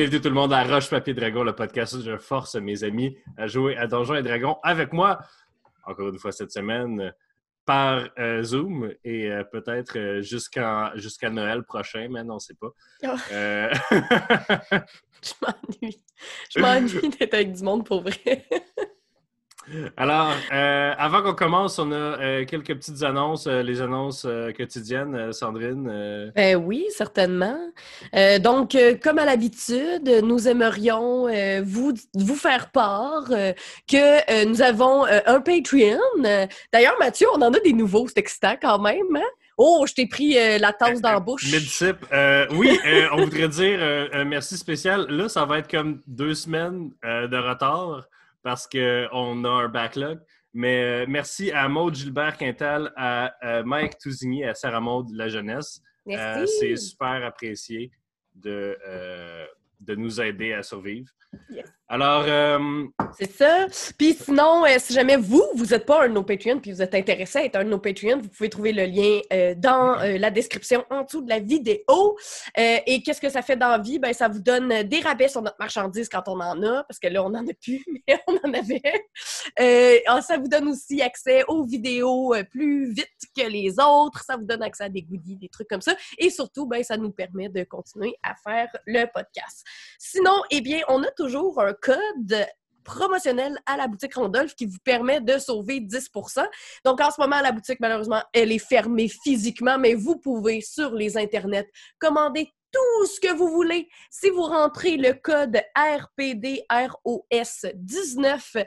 bienvenue tout le monde à Roche Papier Dragon, le podcast où je force mes amis à jouer à Donjons et Dragons avec moi, encore une fois cette semaine, par euh, Zoom et euh, peut-être euh, jusqu'à Noël prochain, mais non, on ne sait pas. Oh. je m'ennuie. Je m'ennuie d'être avec du monde pour vrai. Alors, euh, avant qu'on commence, on a euh, quelques petites annonces, euh, les annonces quotidiennes, Sandrine. Ben oui, certainement. donc, comme à l'habitude, nous aimerions vous, vous faire part que nous avons un Patreon. D'ailleurs, Mathieu, on en a des nouveaux, c'est excitant quand même. Hein? Oh, je t'ai pris la tasse dans la bouche. oui, on voudrait dire un merci spécial. Là, ça va être comme deux semaines de retard parce qu'on a un backlog. Mais euh, merci à Maud Gilbert Quintal, à, Mike Tousigny, à Sarah Maud La Jeunesse. Euh, c'est super apprécié de, euh, de nous aider à survivre. Alors. Euh, c'est ça. Puis sinon, euh, si jamais vous, vous n'êtes pas un de nos Patreons puis vous êtes intéressé à être un de nos Patreons, vous pouvez trouver le lien euh, dans la description en dessous de la vidéo. et qu'est-ce que ça fait dans la vie? Ben, ça vous donne des rabais sur notre marchandise quand on en a, parce que là, on n'en a plus, mais on en avait. Ah, ça vous donne aussi accès aux vidéos plus vite que les autres. Ça vous donne accès à des goodies, des trucs comme ça. Et surtout, ben, ça nous permet de continuer à faire le podcast. Sinon, eh bien, on a toujours un code promotionnel à la boutique Randolph qui vous permet de sauver 10 Donc, en ce moment, la boutique, malheureusement, elle est fermée physiquement, mais vous pouvez, sur les internets, commander tout ce que vous voulez. Si vous rentrez le code RPDROS19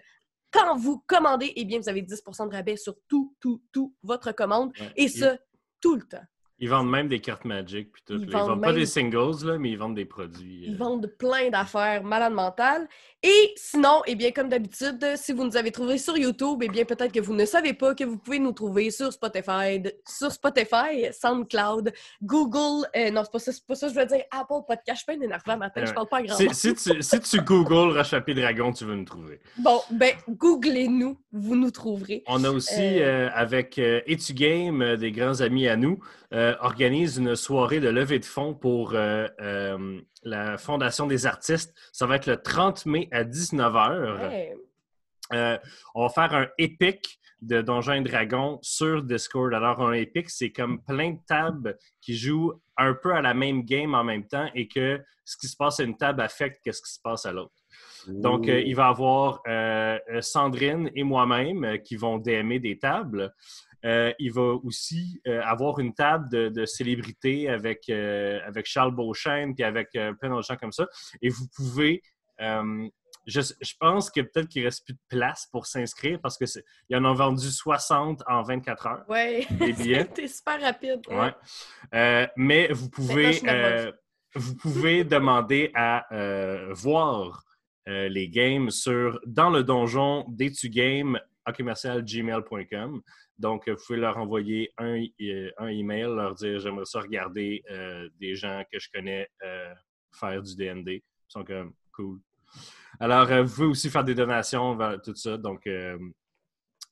quand vous commandez, eh bien, vous avez 10% de rabais sur tout, tout, tout votre commande. et ce, tout le temps. Ils vendent même des cartes Magic. Puis tout. Ils, vendent, pas des singles, là, mais ils vendent des produits. Ils euh. vendent plein d'affaires malades mentales. Et sinon, eh bien, comme d'habitude, si vous nous avez trouvé sur YouTube, eh bien, peut-être que vous ne savez pas que vous pouvez nous trouver sur Spotify, sur Spotify, SoundCloud, Google. Euh, non, c'est pas ça, c'est pas ça, je veux dire Apple Podcast. Je suis pas énervé matin, je parle pas grand si, si, tu, si tu googles Rachapé Dragon, tu veux nous trouver. Bon, ben, googlez-nous, vous nous trouverez. On a aussi, euh, avec Etu Game, des grands amis à nous, organise une soirée de levée de fonds pour la Fondation des artistes. Ça va être le 30 mai à 19h. Euh, on va faire un épique de Donjons et Dragons sur Discord. Alors, un épique, c'est comme plein de tables qui jouent un peu à la même game en même temps et que ce qui se passe à une table affecte ce qui se passe à l'autre. Donc, euh, il va y avoir euh, Sandrine et moi-même qui vont DMer des tables. Euh, il va aussi euh, avoir une table de, célébrités avec, euh, avec Charles Beauchesne puis avec plein d'autres gens comme ça. Et vous pouvez. Je, pense que peut-être qu'il ne reste plus de place pour s'inscrire parce qu'ils en ont vendu 60 en 24 heures. Oui, c'était super rapide. Ouais. mais vous pouvez, vous pouvez demander à voir les games sur dans le donjon commercial gmail.com. Donc, vous pouvez leur envoyer un, euh, un email, leur dire j'aimerais ça regarder euh, des gens que je connais euh, faire du DND. Ils sont comme cool. Alors, vous pouvez aussi faire des donations, tout ça. Donc,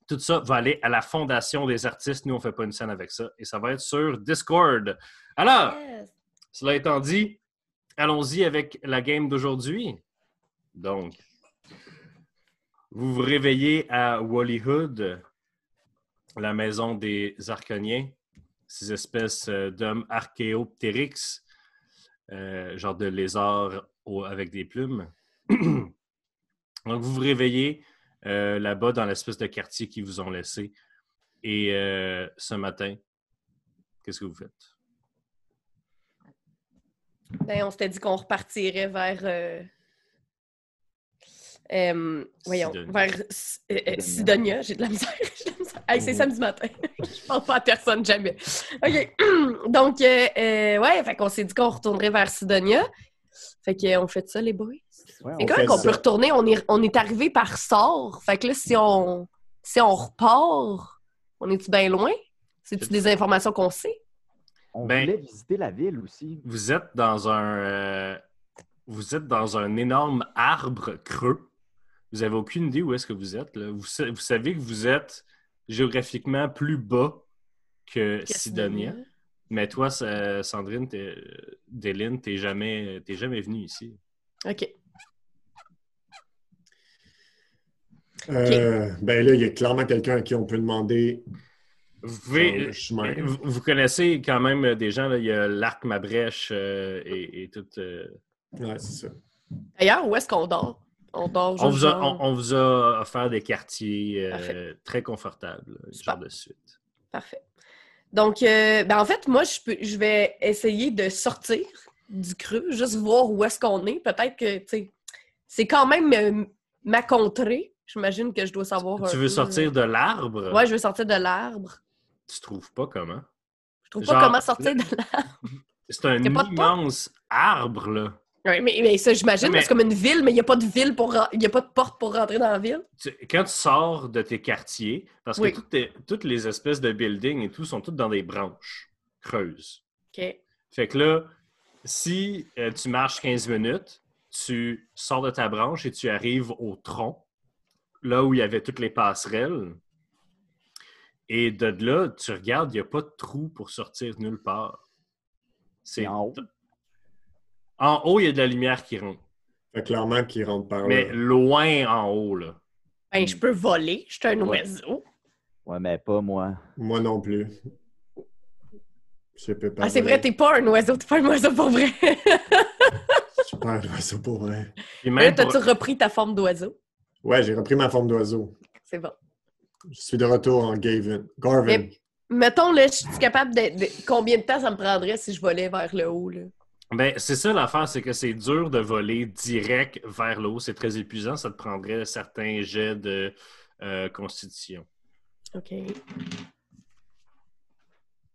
tout ça va aller à la Fondation des artistes. Nous, on ne fait pas une scène avec ça. Et ça va être sur Discord. Alors, cela étant dit, allons-y avec la game d'aujourd'hui. Donc, vous vous réveillez à Wallyhood la maison des Arconiens, ces espèces euh, d'hommes archéoptérix, euh, genre de lézards avec des plumes. Donc, vous vous réveillez euh, là-bas dans l'espèce de quartier qu'ils vous ont laissé. Et ce matin, qu'est-ce que vous faites? Ben, on s'était dit qu'on repartirait vers euh, voyons, vers euh, euh, Sidonia. J'ai de la misère. c'est samedi matin. je parle pas à personne jamais. OK. Donc, ouais, fait qu'on s'est dit qu'on retournerait vers Sidonia. Fait qu'on fait ça, les boys. Ouais, quand qu'on peut retourner? On est, on est arrivé par sort. Fait que là, si on, si on repart, on est-tu bien loin? C'est-tu des informations qu'on sait? On ben, voulait visiter la ville aussi. Vous êtes dans un... vous êtes dans un énorme arbre creux vous n'avez aucune idée où est-ce que vous êtes. Vous, savez que vous êtes géographiquement plus bas que Sidonia. Mais toi, Sandrine, Déline, tu n'es jamais, jamais venue ici. OK. Euh, ben là, il y a clairement quelqu'un à qui on peut demander. Vous, pouvez, vous, vous connaissez quand même des gens, là, il y a l'arc, ma brèche euh, et, et, tout. Euh, Ouais, c'est ça. D'ailleurs, où est-ce qu'on dort? On dort On juste vous, a, genre- on, on vous a offert des quartiers euh, très confortables, ce genre de suite. Parfait. Donc, euh, ben en fait, moi, je, peux, je vais essayer de sortir du creux, juste voir où est-ce qu'on est. Peut-être que, tu sais, c'est quand même euh, ma contrée. J'imagine que je dois savoir. Tu veux peu, sortir de l'arbre? Ouais, je veux sortir de l'arbre. Tu trouves pas comment? Je trouve Genre, pas comment sortir de l'arbre. C'est un immense arbre, là. Ouais, mais, mais ça, j'imagine, mais- c'est comme une ville, mais il n'y a pas de ville pour il a pas de porte pour rentrer dans la ville. Tu- quand tu sors de tes quartiers, parce que Oui. toutes, tes- toutes les espèces de buildings et tout sont toutes dans des branches creuses. OK. Fait que là, si euh, tu marches 15 minutes, tu sors de ta branche et tu arrives au tronc, là où il y avait toutes les passerelles. Et de là, tu regardes, il n'y a pas de trou pour sortir nulle part. C'est C'est en haut. En haut, il y a de la lumière qui rentre. Fait clairement qu'il rentre par Mais là. loin en haut, là. Ben, je peux voler. Je suis un Ouais. oiseau. Ouais, mais pas moi. Moi non plus. Je peux pas. Ah, c'est vrai, t'es pas un oiseau. T'es pas un oiseau pour vrai. Je suis pas un oiseau pour vrai. Là, même pour- t'as-tu repris ta forme d'oiseau? Ouais, j'ai repris ma forme d'oiseau. C'est bon. Je suis de retour en Gavin. Garvin. Mais- Mettons, là, je suis capable de, de- Combien de temps ça me prendrait si je volais vers le haut, là? Ben, c'est ça l'affaire, c'est que c'est dur de voler direct vers le haut. C'est très épuisant. Ça te prendrait certains jets de euh, constitution. OK.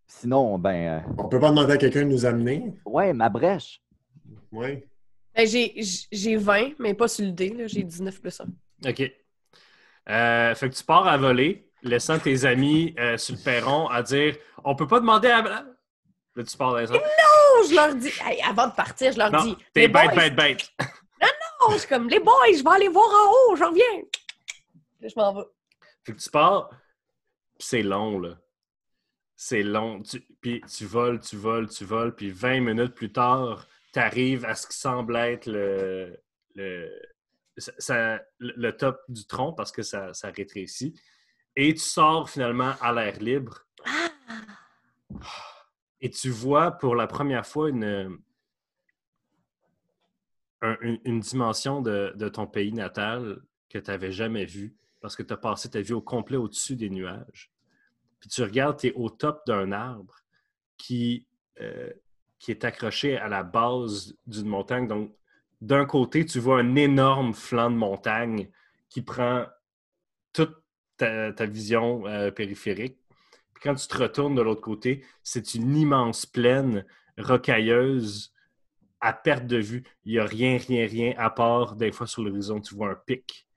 Sinon, ben, euh, On peut pas demander à quelqu'un de nous amener? ouais, ma brèche. Oui. Ben, j'ai, j'ai 20, mais pas sur le dé, là. J'ai 19 plus 1. OK. Euh, fait que tu pars à voler, laissant tes amis euh, sur le perron à dire On peut pas demander à. Là, tu pars dans les autres. Je leur dis... Hey, avant de partir, je leur Non, dis... t'es bête, boys, bête, bête. non, je suis comme, les boys, je vais aller voir en haut, je reviens. Là, je m'en vais. Fait que tu pars, c'est long, là. C'est long. Tu- Puis tu voles, tu voles, tu voles, puis 20 minutes plus tard, tu arrives à ce qui semble être le, le, ça- le- top du tronc parce que ça, ça rétrécit. Et tu sors finalement à l'air libre et tu vois pour la première fois une, un- une, une dimension de, ton pays natal que tu n'avais jamais vue parce que tu as passé ta vie au complet au-dessus des nuages. Puis tu regardes, tu es au top d'un arbre qui, euh, est accroché à la base d'une montagne. Donc, d'un côté, tu vois un énorme flanc de montagne qui prend toute ta, ta vision euh, périphérique. Quand tu te retournes de l'autre côté, c'est une immense plaine rocailleuse à perte de vue. Il n'y a rien, rien, rien, à part des fois sur l'horizon, tu vois un pic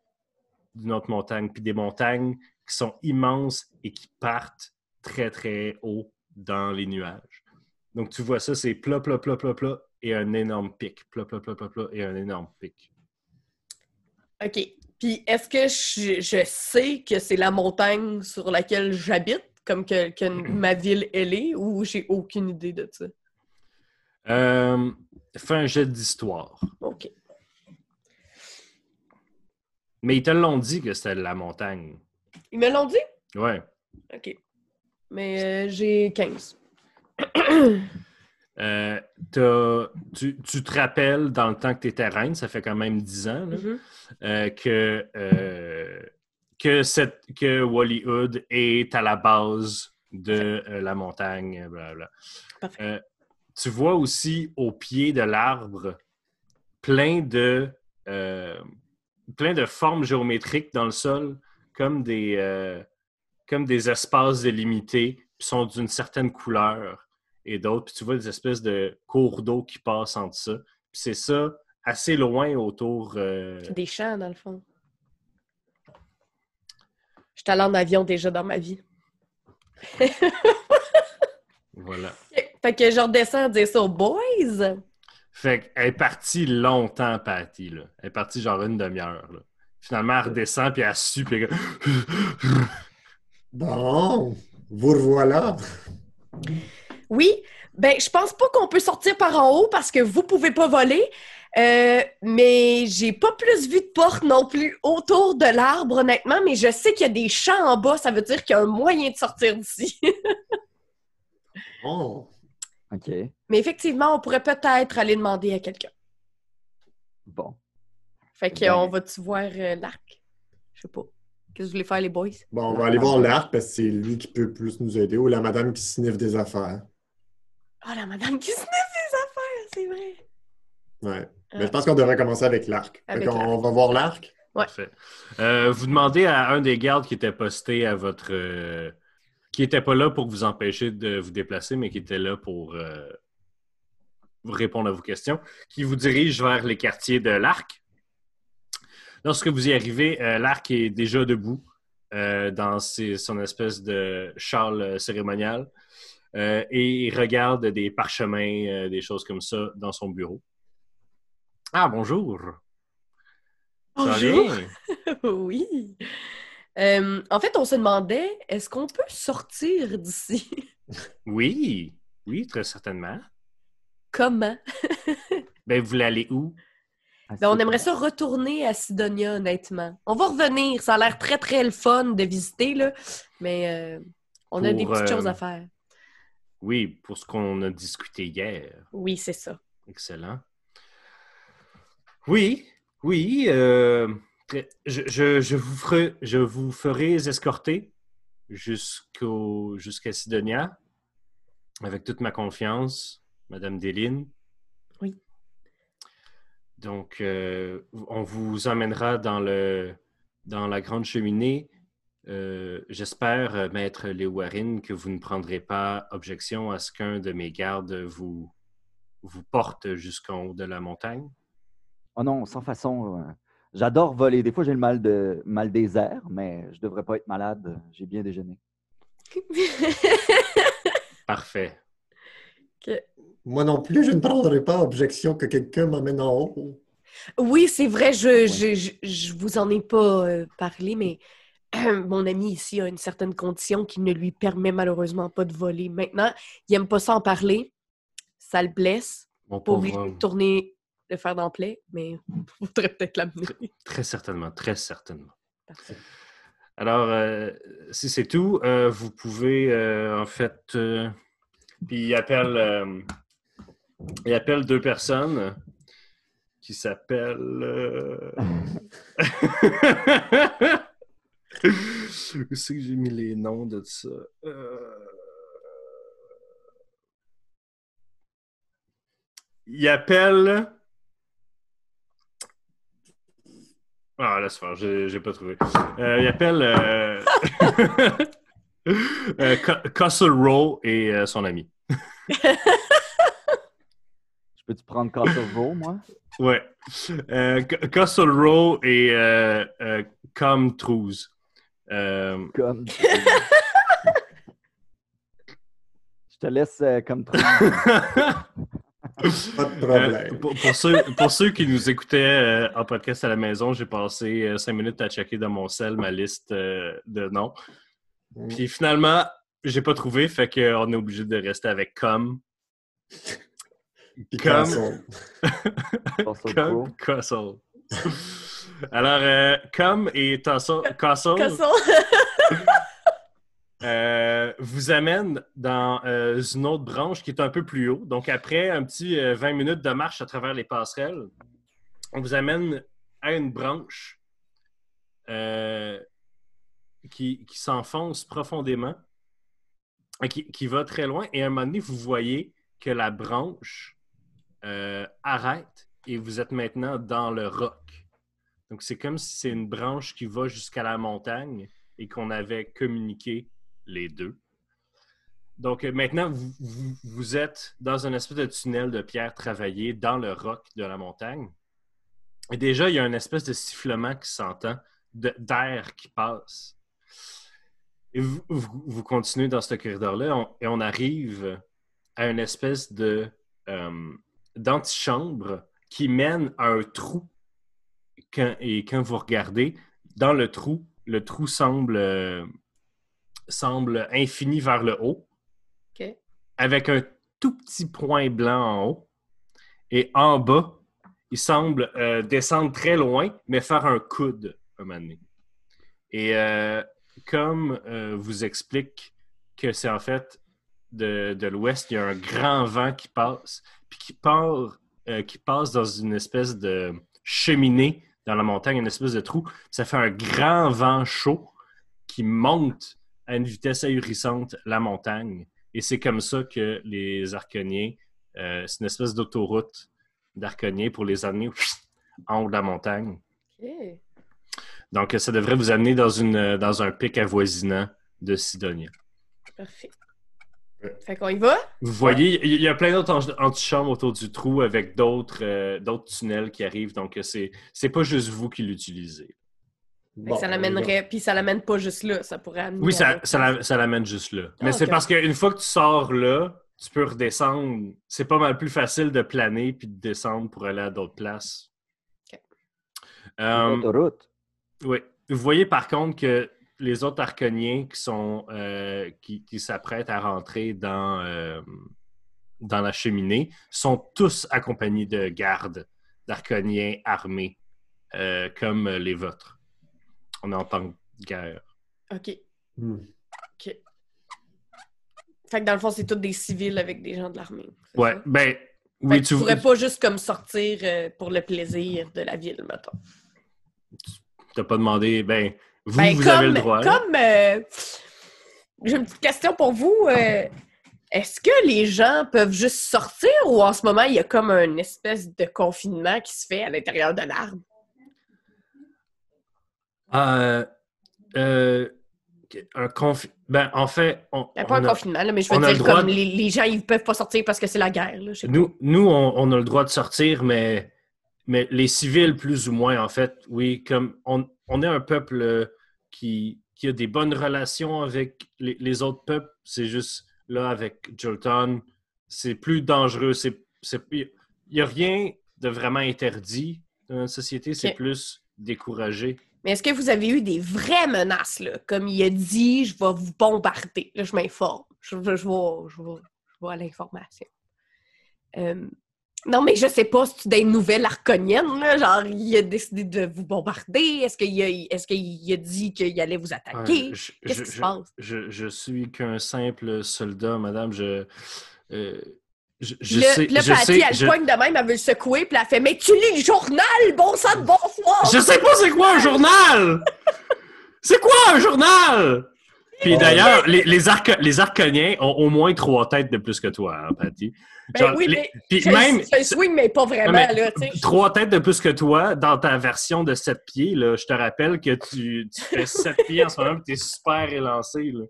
d'une autre montagne, puis des montagnes qui sont immenses et qui partent très, très haut dans les nuages. Donc, tu vois ça, c'est plat, plat, plat, plat, plat, et un énorme pic. Plat, et un énorme pic. OK. Puis, est-ce que je sais que c'est la montagne sur laquelle j'habite, comme que, que ma ville, elle est, ou j'ai aucune idée de ça? Euh, fais un jet d'histoire. OK. Mais ils te l'ont dit que c'était la montagne. Ils me l'ont dit? Ouais. OK. Mais euh, j'ai 15. Euh, tu, tu te rappelles dans le temps que tu étais reine, ça fait quand même 10 ans, là, Mhm. euh, que, que, cette, que Wallyhood est à la base de euh, la montagne. blablabla. Parfait. Euh, tu vois aussi au pied de l'arbre plein de, euh, plein de formes géométriques dans le sol, comme des, euh, comme des espaces délimités, qui sont d'une certaine couleur et d'autres. Puis tu vois des espèces de cours d'eau qui passent entre ça. Puis c'est ça assez loin autour. euh, Des champs, dans le fond. Je suis allée en avion déjà dans ma vie. Voilà. Fait que je redescends dire ça aux boys. Fait qu'elle est partie longtemps, Patty. Là. Elle est partie genre une demi-heure. Finalement, elle redescend, puis elle sue, puis elle- Bon, vous revoilà. Oui, ben je pense pas qu'on peut sortir par en haut parce que vous pouvez pas voler. Euh, mais j'ai pas plus vu de porte non plus autour de l'arbre, honnêtement, mais je sais qu'il y a des champs en bas, ça veut dire qu'il y a un moyen de sortir d'ici. Oh. OK. mais effectivement, on pourrait peut-être aller demander à quelqu'un. Bon. Fait que Ben- on va-tu voir euh, l'arc? Je sais pas. Qu'est-ce que vous voulez faire, les boys? Bon, on va aller voir l'arc parce que c'est lui qui peut plus nous aider ou la madame qui sniffe des affaires. Ah, la madame qui se met ses affaires, c'est vrai. Ouais. Ah. Mais je pense qu'on devrait commencer avec l'arc. On va voir l'arc. Ouais. Parfait. Euh, vous demandez à un des gardes qui était posté à votre. euh, qui n'était pas là pour vous empêcher de vous déplacer, mais qui était là pour euh, vous répondre à vos questions, qui vous dirige vers les quartiers de l'Arc. Lorsque vous y arrivez, euh, l'Arc est déjà debout euh, dans ses- son espèce de châle euh, cérémonial euh, et il regarde des parchemins, euh, des choses comme ça dans son bureau. Ah, bonjour! Bonjour. oui. Euh, en fait, on se demandait, est-ce qu'on peut sortir d'ici? Oui, oui, très certainement. Comment? Ben, vous aller où? Ben, on aimerait ça retourner à Sidonia, honnêtement. On va revenir. Ça a l'air très, très le fun de visiter, là. Mais euh, on a Pour, des petites euh, choses à faire. Oui, pour ce qu'on a discuté hier. Oui, c'est ça. Excellent. Oui, oui. euh, je, je- je vous ferai, je vous ferai escorter jusqu'au, jusqu'à Sidonia avec toute ma confiance, Madame Déline. Oui. Donc, euh, on vous emmènera dans, le, dans la grande cheminée. Euh, J'espère, Maître Léowarine, que vous ne prendrez pas objection à ce qu'un de mes gardes vous, vous porte jusqu'en haut de la montagne. Oh non, sans façon. euh, J'adore voler. Des fois, j'ai le mal, de... mal des airs, mais je devrais pas être malade. J'ai bien déjeuné. Parfait. Moi non plus, je ne prendrai pas objection que quelqu'un m'amène en haut. Oui, c'est vrai, je, je, je, je vous en ai pas euh, parlé, mais mon ami ici a une certaine condition qui ne lui permet malheureusement pas de voler. Maintenant, il aime pas ça en parler. Ça le blesse. Mon pauvre de homme. tourner le fer dans mais faudrait peut-être l'amener. Très certainement, très certainement. Parfait. Alors, euh, si c'est tout, euh, vous pouvez euh, en fait. euh, puis il appelle, euh, il appelle deux personnes qui s'appellent. euh, Où c'est que j'ai mis les noms de ça? Euh, Il appelle. Ah, laisse faire, j'ai pas trouvé. Euh, il appelle euh... euh, Castle Row et son ami. Je peux-tu prendre Castle Row, moi? Ouais. Castle Row et euh, Com Trouze. Euh, Comme. Je te laisse comme truc. Pas de problème. Euh, pour, pour ceux, pour ceux qui nous écoutaient euh, en podcast à la maison, j'ai passé euh, cinq minutes à checker dans mon cell ma liste euh, de noms. Puis finalement, j'ai pas trouvé, fait qu'on est obligé de rester avec Com. Puis comme- Castle. Alors, euh, Com et Tassel- Castle Castle. euh, vous amène dans euh, une autre branche qui est un peu plus haut. Donc, après un petit euh, 20 minutes de marche à travers les passerelles, on vous amène à une branche euh, qui, qui s'enfonce profondément, qui, qui va très loin. Et à un moment donné, vous voyez que la branche euh, arrête et vous êtes maintenant dans le roc. Donc, c'est comme si c'est une branche qui va jusqu'à la montagne et qu'on avait communiqué les deux. Donc euh, maintenant, vous, êtes dans un espèce de tunnel de pierre travaillé dans le roc de la montagne. Et déjà, il y a une espèce de sifflement qui s'entend, d'air qui passe. Et vous, vous- continuez dans ce corridor-là et on arrive à une espèce de euh, d'antichambre qui mène à un trou. Et quand vous regardez, dans le trou, le trou semble, euh, semble infini vers le haut, avec un tout petit point blanc en haut. Et en bas, il semble euh, descendre très loin, mais faire un coude un moment donné. Et euh, comme euh, vous explique que c'est en fait de, de l'ouest, il y a un grand vent qui passe, puis qui, part, qui passe dans une espèce de cheminée dans la montagne, une espèce de trou. Ça fait un grand vent chaud qui monte à une vitesse ahurissante la montagne. Et c'est comme ça que les Arconiens, c'est une espèce d'autoroute d'Arconiens pour les amener en haut de la montagne. Donc, ça devrait vous amener dans, une, dans un pic avoisinant de Sidonia. Parfait. Fait qu'on y va? Vous voyez, il y a plein d'autres antichambres autour du trou avec d'autres euh, tunnels qui arrivent. Donc, c'est, c'est pas juste vous qui l'utilisez. Ça l'amènerait, puis ça l'amène pas juste là, ça pourrait amener. Oui, ça, ça, l'amène juste là. Mais ah, c'est parce qu'une fois que tu sors là, tu peux redescendre. C'est pas mal plus facile de planer puis de descendre pour aller à d'autres places. OK. Euh, oui. Vous voyez par contre que les autres arconiens qui sont euh, qui, s'apprêtent à rentrer dans, euh, dans la cheminée sont tous accompagnés de gardes d'arconiens armés comme les vôtres. On entend guerre. OK. Hmm. OK. Fait que dans le fond, c'est tous des civils avec des gens de l'armée. Ouais, ben. Oui, tu pourrais pas juste comme sortir euh, pour le plaisir de la ville, mettons. T'as pas demandé, ben, vous, ben, vous avez le droit. Comme. Euh, j'ai une petite question pour vous. Euh, est-ce que les gens peuvent juste sortir ou en ce moment, il y a comme une espèce de confinement qui se fait à l'intérieur de l'arbre? Euh, un confinement. Ben, en fait. On, pas un confinement, mais je veux dire, comme les, gens, ils peuvent pas sortir parce que c'est la guerre. nous, nous on, a le droit de sortir, mais, mais les civils, plus ou moins, en fait, oui, comme on, est un peuple euh, qui, qui, a des bonnes relations avec les, autres peuples. C'est juste là, avec Jolton, c'est plus dangereux. Il n'y a rien de vraiment interdit dans notre société, c'est plus découragé. Mais est-ce que vous avez eu des vraies menaces, là? Comme il a dit, je vais vous bombarder. Là, je m'informe. Je, je, je, vais, à l'information. Euh, non, mais je sais pas si tu des nouvelles arconiennes, là, genre, il a décidé de vous bombarder. Est-ce qu'il a, est qu'il a dit qu'il allait vous attaquer? Qu'est-ce qui se passe? Je, je suis qu'un simple soldat, madame. Je, euh, je, je le, sais, le je Patty, elle je... poigne de même, elle veut le secouer, puis elle fait Mais tu lis le journal, bon sang de bonsoir! Je sais pas c'est quoi un journal! c'est quoi un journal? Puis d'ailleurs, les, les, les Arconiens ont au moins trois têtes de plus que toi, hein, Patty. Ben oui, mais puis même, swing, mais pas vraiment, là, Trois têtes de plus que toi dans ta version de sept pieds, là. Je te rappelle que tu, tu fais sept pieds en ce moment, tu es super élancé, là.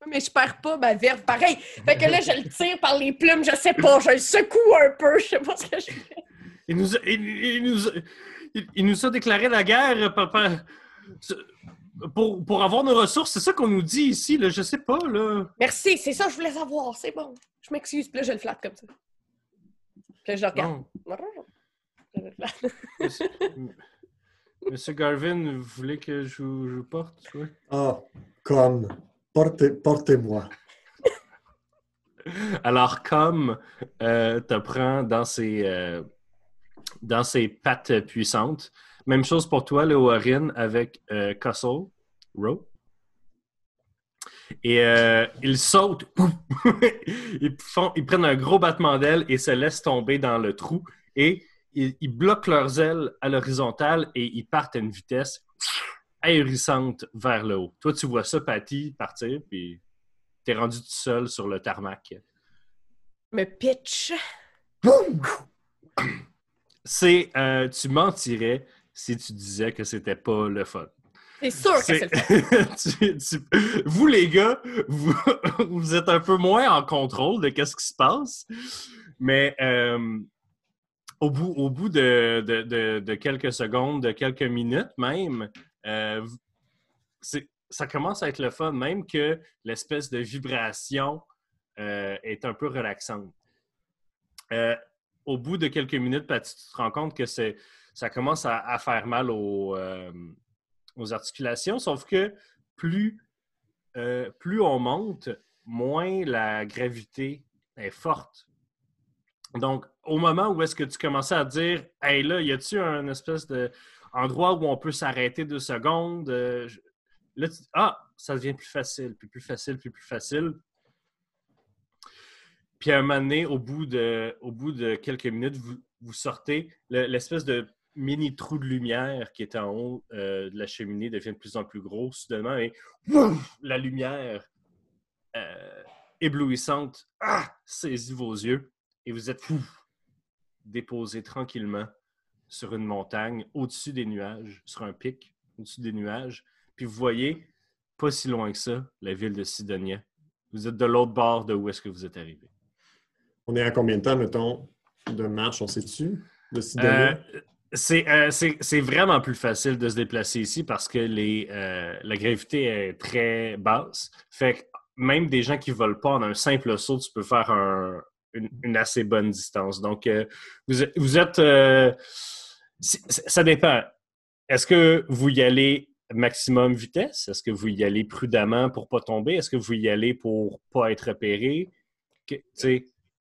Oui, mais je perds pas ma verve. Pareil. Fait que là, je le tire par les plumes, je sais pas, je le secoue un peu, je sais pas ce que je fais. Il nous a, il, nous, il, nous a déclaré la guerre, papa. Pour, pour avoir nos ressources, c'est ça qu'on nous dit ici, là, je sais pas, là. Merci, c'est ça que je voulais savoir, c'est bon. Je m'excuse, puis là, je le flatte comme ça. Puis là, je le regarde. Monsieur, Garvin, vous voulez que je vous, porte? Oui. Ah, comme. Portez-moi. Alors, comme euh, te prend dans ses, euh, dans ses pattes puissantes, même chose pour toi, le Warren, avec euh, Castle. Et euh, ils sautent, ils, prennent un gros battement d'ailes et se laissent tomber dans le trou. Et ils bloquent leurs ailes à l'horizontale et ils partent à une vitesse ahurissante vers le haut. Toi, tu vois ça, Patty, partir, puis t'es rendu tout seul sur le tarmac. Me pitch. C'est, euh, tu mentirais si tu disais que c'était pas le fun. C'est sûr que c'est le fun. vous, les gars, vous, êtes un peu moins en contrôle de ce qui se passe, mais euh, au bout, au bout de, de, quelques secondes, de quelques minutes même, euh, ça commence à être le fun, même que l'espèce de vibration euh, est un peu relaxante. Euh, au bout de quelques minutes, tu te rends compte que ça commence à, faire mal aux, articulations, sauf que plus, on monte, moins la gravité est forte. Donc, au moment où est-ce que tu commençais à dire Hey là, y a-tu un espèce d'endroit où on peut s'arrêter deux secondes? Euh, là, tu... ah, ça devient plus facile, puis plus facile, puis plus facile. Puis à un moment donné, au bout de, quelques minutes, vous, sortez, l'espèce de mini trou de lumière qui est en haut euh, de la cheminée devient de plus en plus gros soudainement et la lumière euh, éblouissante ah, saisit vos yeux et vous êtes déposé tranquillement sur une montagne au-dessus des nuages, sur un pic au-dessus des nuages. Puis vous voyez, pas si loin que ça, la ville de Sidonia. Vous êtes de l'autre bord de où est-ce que vous êtes arrivé. On est à combien de temps, mettons, de marche, on sait-tu, de Sidonia? Euh, euh, c'est vraiment plus facile de se déplacer ici parce que les, euh, la gravité est très basse. Fait que même des gens qui ne volent pas en un simple saut, tu peux faire une, assez bonne distance. Donc, vous, vous, êtes. ça dépend. Est-ce que vous y allez maximum vitesse? Est-ce que vous y allez prudemment pour ne pas tomber? Est-ce que vous y allez pour ne pas être repéré?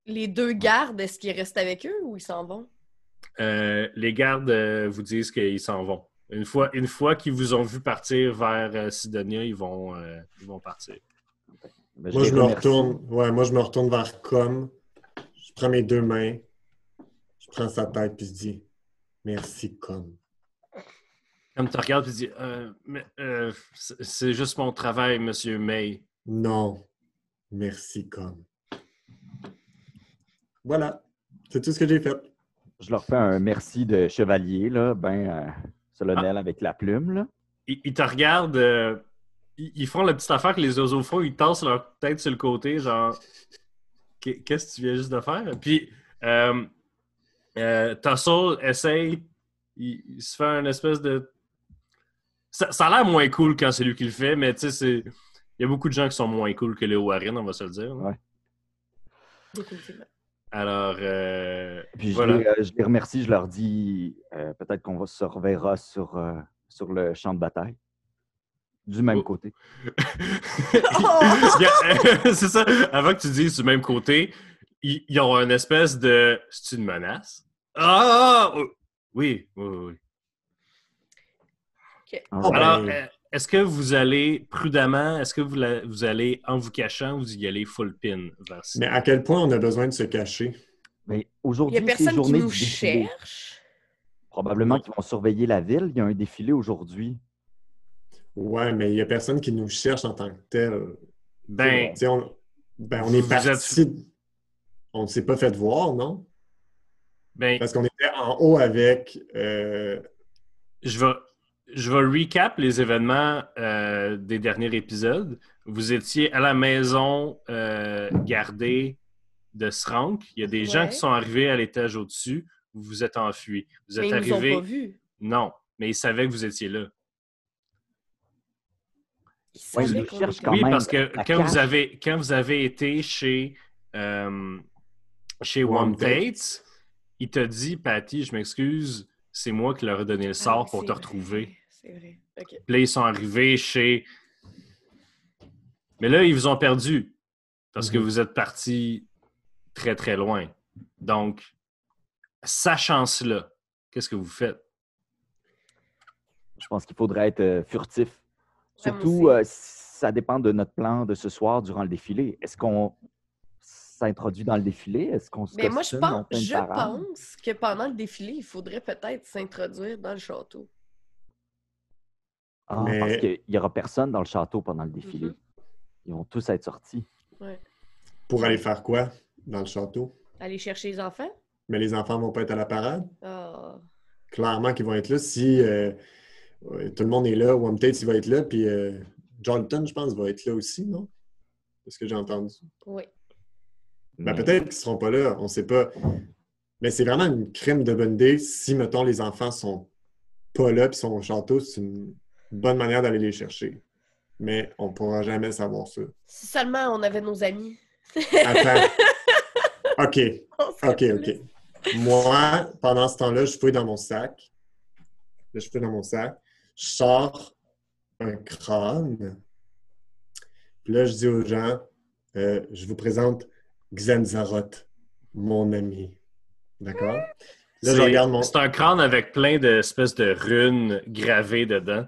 les deux gardes, est-ce qu'ils restent avec eux ou ils s'en vont? Euh, les gardes euh, vous disent qu'ils s'en vont. Une fois, une fois qu'ils vous ont vu partir vers euh, Sidonia, ils vont, ils vont partir. Ben, moi, je me retourne, ouais, moi, je me retourne vers Com. Je prends mes deux mains, je prends sa tête puis je dis Merci, Com. Comme tu regardes et tu dis C'est juste mon travail, Monsieur May. Non. Merci, Com. Voilà. C'est tout ce que j'ai fait. Je leur fais un merci de chevalier, là, ben euh, solennel avec la plume. Là. Ils, te regardent, euh, ils, font la petite affaire que les oiseaux font, ils tassent leur tête sur le côté, genre Qu'est-ce que tu viens juste de faire? Puis euh, euh Tassel essaye, il, se fait un espèce de. Ça, a l'air moins cool quand c'est lui qui le fait, mais tu sais, il y a beaucoup de gens qui sont moins cool que les Warren, on va se le dire. Ouais. Alors, euh, Puis je, les, euh, je, les, remercie, je leur dis euh, peut-être qu'on se reverra sur, sur le champ de bataille. Du même oh. côté. c'est ça. Avant que tu dises du même côté, il y aura une espèce de. C'est une menace? Ah! Oh! Oui, oui, oui. Alors, ben, est-ce que vous allez prudemment, est-ce que vous, vous, allez en vous cachant ou vous y allez full pin vers Mais à quel point on a besoin de se cacher? Mais aujourd'hui, Il n'y a personne qui nous cherche. Probablement qu'ils vont surveiller la ville. Il y a un défilé aujourd'hui. Ouais, mais il n'y a personne qui nous cherche en tant que tel. Ben, on, ben, on est parti. On ne s'est pas fait voir, non? Ben, Parce qu'on était en haut avec. Euh, je vais je vais recap les événements euh, des derniers épisodes. Vous étiez à la maison euh, gardée de Srank. Il y a des gens qui sont arrivés à l'étage au-dessus. Vous vous êtes enfuis. Vous êtes mais ils Nous ont pas vu. Non, mais ils savaient que vous étiez là. Oui, parce que quand vous, avez, quand vous avez été chez, euh, chez One il t'a dit, Patty, je m'excuse, c'est moi qui leur ai donné le ah sort pour te retrouver c'est vrai. Puis là, ils sont arrivés chez. Mais là, ils vous ont perdu parce que mhm. vous êtes parti très, très loin. Donc, sachant cela, qu'est-ce que vous faites? Je pense qu'il faudrait être euh, furtif. Surtout, euh, ça dépend de notre plan de ce soir durant le défilé. Est-ce qu'on s'introduit dans le défilé? Est-ce qu'on se Mais moi, je pense, je pense que pendant le défilé, il faudrait peut-être s'introduire dans le château. Ah, parce qu'il n'y aura personne dans le château pendant le défilé. Mm-hmm. Ils vont tous être sortis. Pour aller faire quoi dans le château? Aller chercher les enfants? Mais les enfants ne vont pas être à la parade? Ah. Clairement qu'ils vont être là. Si euh, tout le monde est là, One Tate, il va être là, puis euh, Jonathan, je pense, va être là aussi, non? C'est ce que j'ai entendu. Oui. Ben, Peut-être qu'ils ne seront pas là, on ne sait pas. Mais c'est vraiment une crime de bonne idée si, mettons, les enfants sont pas là puis sont au château. C'est une bonne manière d'aller les chercher. Mais on ne pourra jamais savoir ça. Si seulement on avait nos amis. Attends. OK. OK, OK. Moi, pendant ce temps-là, je fouille dans mon sac. je fouille dans mon sac. Je sors un crâne. Puis là, je dis aux gens, euh, je vous présente Xanzaroth, mon ami. D'accord? Là, je regarde mon... C'est un crâne avec plein d'espèces de runes gravées dedans.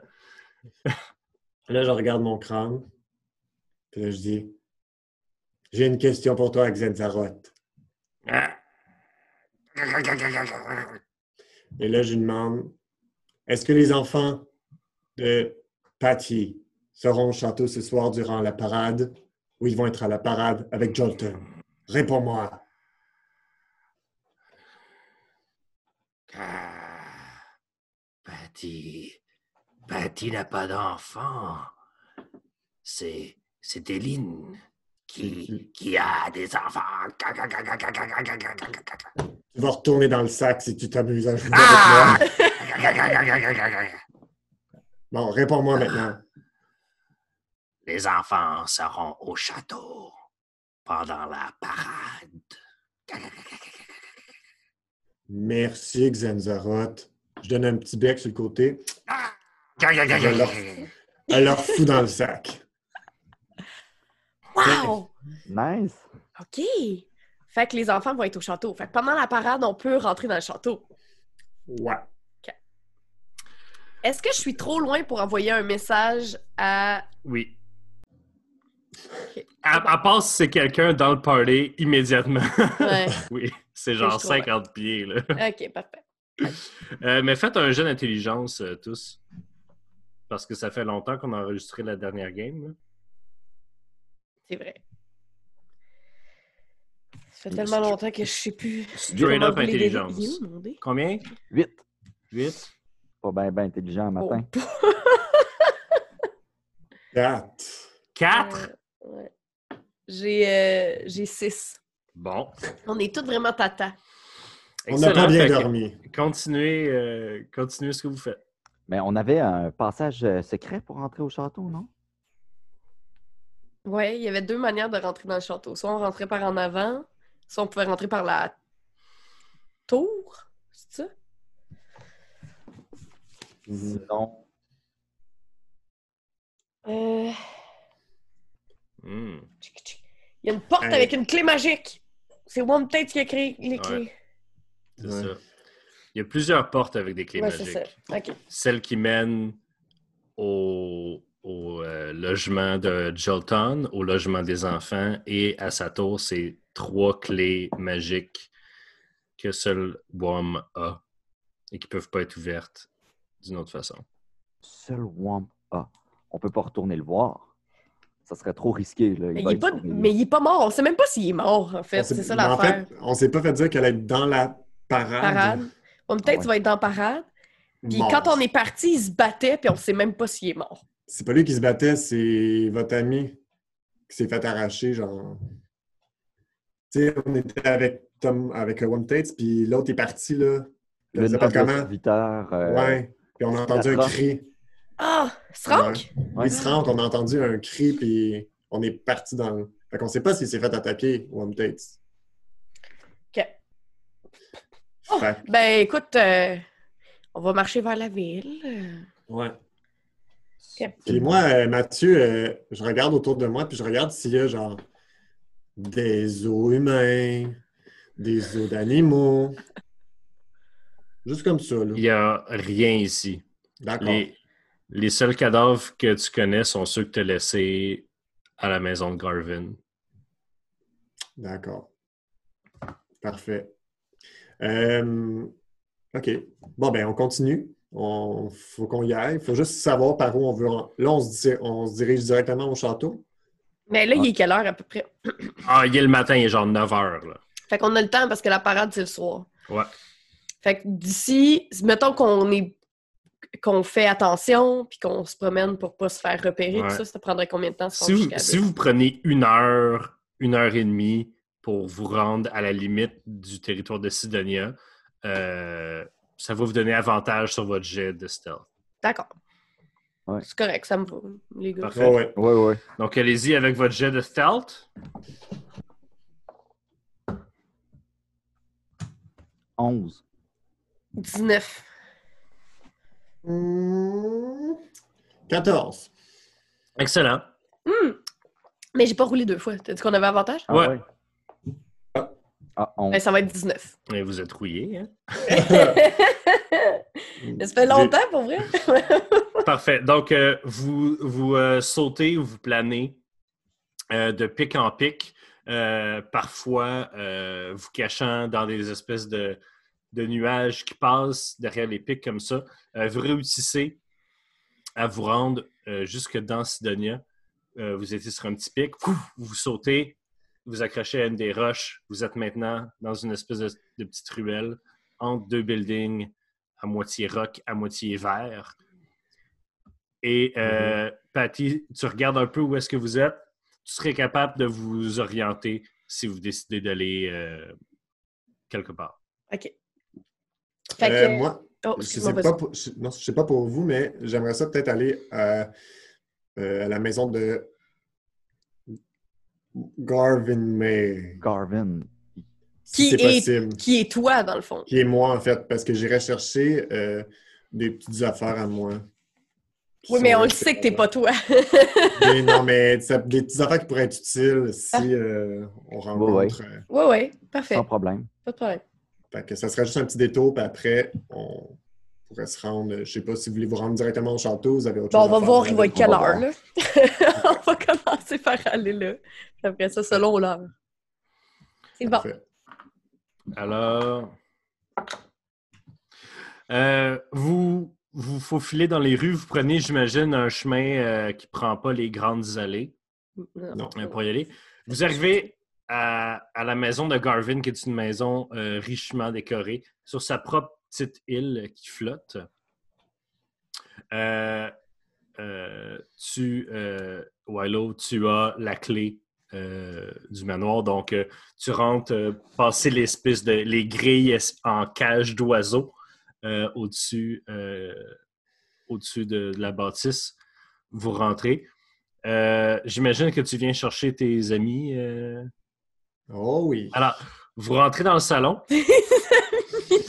là, je regarde mon crâne. Puis là, je dis J'ai une question pour toi, Xenzaroth. Et là, je lui demande Est-ce que les enfants de Patty seront au château ce soir durant la parade ou ils vont être à la parade avec Jolton? Réponds-moi. Ah, Patty. Patty n'a pas d'enfant. C'est. C'est Éline qui, qui a des enfants. Tu vas retourner dans le sac si tu t'amuses à jouer avec moi. Bon, réponds-moi maintenant. Les enfants seront au château pendant la parade. Merci, Xenzaroth. Je donne un petit bec sur le côté. Elle leur, elle leur fout dans le sac. Wow! Nice! OK. Fait que les enfants vont être au château. Fait que pendant la parade, on peut rentrer dans le château. Ouais. Est-ce que je suis trop loin pour envoyer un message à. Oui. À, part si c'est quelqu'un dans le party immédiatement. Ouais. oui, c'est genre 50 pieds. Là. OK, parfait. Euh, mais faites un jeu d'intelligence euh, tous. Parce que ça fait longtemps qu'on a enregistré la dernière game. C'est vrai. Ça fait tellement longtemps que je sais plus. Straight up intelligence. Combien? 8. 8. Pas bien ben intelligent matin. 4. 4? Ouais. J'ai 6. Euh, bon. On est tous vraiment tata. On n'a pas bien dormi. Continuez, euh, continuez ce que vous faites. Mais on avait un passage euh, secret pour rentrer au château, non? Oui, il y avait deux manières de rentrer dans le château. Soit on rentrait par en avant, soit on pouvait rentrer par la tour. C'est ça? Non. Euh... Hmm. Il y a une porte avec une clé magique. C'est One Tête qui a créé les clés. C'est ça. Il y a plusieurs portes avec des clés magiques. Ça. Celle qui mène au, euh, logement de Jolton, au logement des enfants, et à sa tour, c'est trois clés magiques que seul Wom a et qui ne peuvent pas être ouvertes d'une autre façon. Seul Wom a. On ne peut pas retourner le voir ça serait trop risqué. Là. mais, il n'est pas, mort. On ne sait même pas s'il est mort, en fait. C'est ça l'affaire. En fait, on ne s'est pas fait dire qu'elle est dans la parade. Parade. Peut-être qu'il va être dans la parade. Puis quand on est parti, il se battait, puis on ne sait même pas s'il est mort. C'est pas lui qui se battait, c'est votre ami qui s'est fait arracher, genre. Tu sais, on était avec Tom, avec One Tate, puis l'autre est parti, là. Le nom comment? Euh... Ouais. Puis on a entendu un cri. Ah, Strank? Oui, Strank, on a entendu un cri, puis on est parti dans le. Fait qu'on sait pas s'il s'est fait attaquer ou One Tates. OK. Oh, ben, écoute, euh, on va marcher vers la ville. Ouais. Puis moi, euh, Mathieu, euh, je regarde autour de moi, puis je regarde s'il y a genre des os humains, des os d'animaux. Juste comme ça. Là. Il n'y a rien ici. D'accord. Les seuls cadavres que tu connais sont ceux que tu as laissés à la maison de Garvin. D'accord. Parfait. Euh, OK. Bon, ben, on continue. Il faut qu'on y aille. Il faut juste savoir par où on veut. Là, on se, on se dirige directement au château. Mais là, il est quelle heure à peu près? ah, il est le matin, il est genre 9 heures. Là. Fait qu'on a le temps parce que la parade, c'est le soir. Ouais. Fait que d'ici, mettons qu'on est qu'on fait attention puis qu'on se promène pour pas se faire repérer, ça, ça prendrait combien de temps? Si vous, si vous prenez une heure, une heure et demie pour vous rendre à la limite du territoire de Sidonia, euh, ça va vous donner avantage sur votre jet de stealth. D'accord. C'est correct, ça me va, les gars. Parfait. Ouais, ouais. Donc, allez-y avec votre jet de stealth. 11. 19. 14. Excellent. Hmm. Mais j'ai pas roulé deux fois. T'as dit qu'on avait avantage? ouais. Ah Ah, on... Ben, ça va être 19. Et vous êtes rouillé, hein? ça fait longtemps pour vrai. Parfait. Donc, euh, vous, vous euh, sautez ou vous planez euh, de pic en pic, euh, parfois euh, vous cachant dans des espèces de, de nuages qui passent derrière les pics comme ça. Euh, vous réussissez à vous rendre euh, jusque dans Sidonia. Euh, vous étiez sur un petit pic, vous sautez, vous accrochez à une des roches. Vous êtes maintenant dans une espèce de, de petite ruelle entre deux buildings à moitié roc, à moitié vert. Et euh, Patty, tu regardes un peu où est-ce que vous êtes. Tu serais capable de vous orienter si vous décidez d'aller euh, quelque part. OK. Fait Euh, que- moi, Oh, je excuse-moi, sais pas, pour, je, non, je sais pas pour vous, mais j'aimerais ça peut-être aller à, euh, à la maison de Garvin May. Garvin. Si Qui est-. Qui est toi, dans le fond? Qui est moi, en fait, parce que j'irai chercher euh, des petites affaires à moi. Oui, mais on le sait que t'es pas toi. Mais non, mais des petites affaires qui pourraient être utiles si Ah. euh, on rencontre. euh, Oui, oui, parfait. Sans problème. Pas de problème. Fait que ça serait juste un petit détour, puis après, on pourrait se rendre. Je sais pas si vous voulez vous rendre directement au château, vous avez autre Bon, on chose va à faire voir, il va être quelle On va heure, là. on va commencer par aller là. Après ça, selon l'heure. C'est bon. Alors, euh, vous vous faufilez dans les rues, vous prenez, j'imagine, un chemin euh, qui ne prend pas les grandes allées Non. euh, pour y aller. Vous arrivez à, la maison de Garvin, qui est une maison euh, richement décorée, sur sa propre petite île qui flotte. Euh, euh, tu, Wilo, tu as la clé du manoir, donc tu rentres passer l'espèce de les grilles es- en cage d'oiseaux au-dessus au-dessus de, la bâtisse. Vous rentrez. J'imagine que tu viens chercher tes amis. Oh oui. Alors, vous rentrez dans le salon.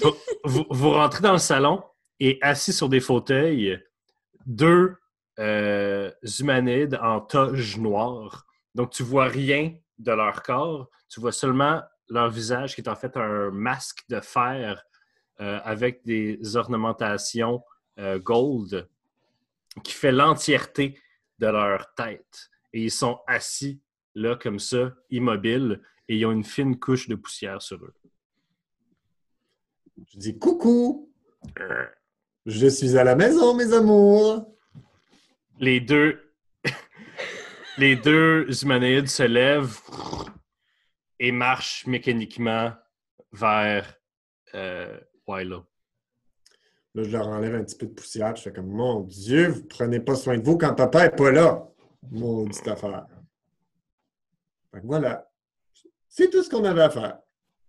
vous, vous- vous rentrez dans le salon et assis sur des fauteuils, deux euh, humanoïdes en toge noire. Donc, tu vois rien de leur corps. Tu vois seulement leur visage qui est en fait un masque de fer euh, avec des ornementations euh, gold qui fait l'entièreté de leur tête. Et ils sont assis là comme ça, immobiles, et ils ont une fine couche de poussière sur eux. Je dis coucou. Je suis à la maison, mes amours. Les deux, les deux humanoïdes se lèvent et marchent mécaniquement vers euh, Wilo. Là, je leur enlève un petit peu de poussière. Je fais comme, mon Dieu, vous prenez pas soin de vous quand papa est pas là. Maudite affaire. Fait que voilà. C'est tout ce qu'on avait à faire.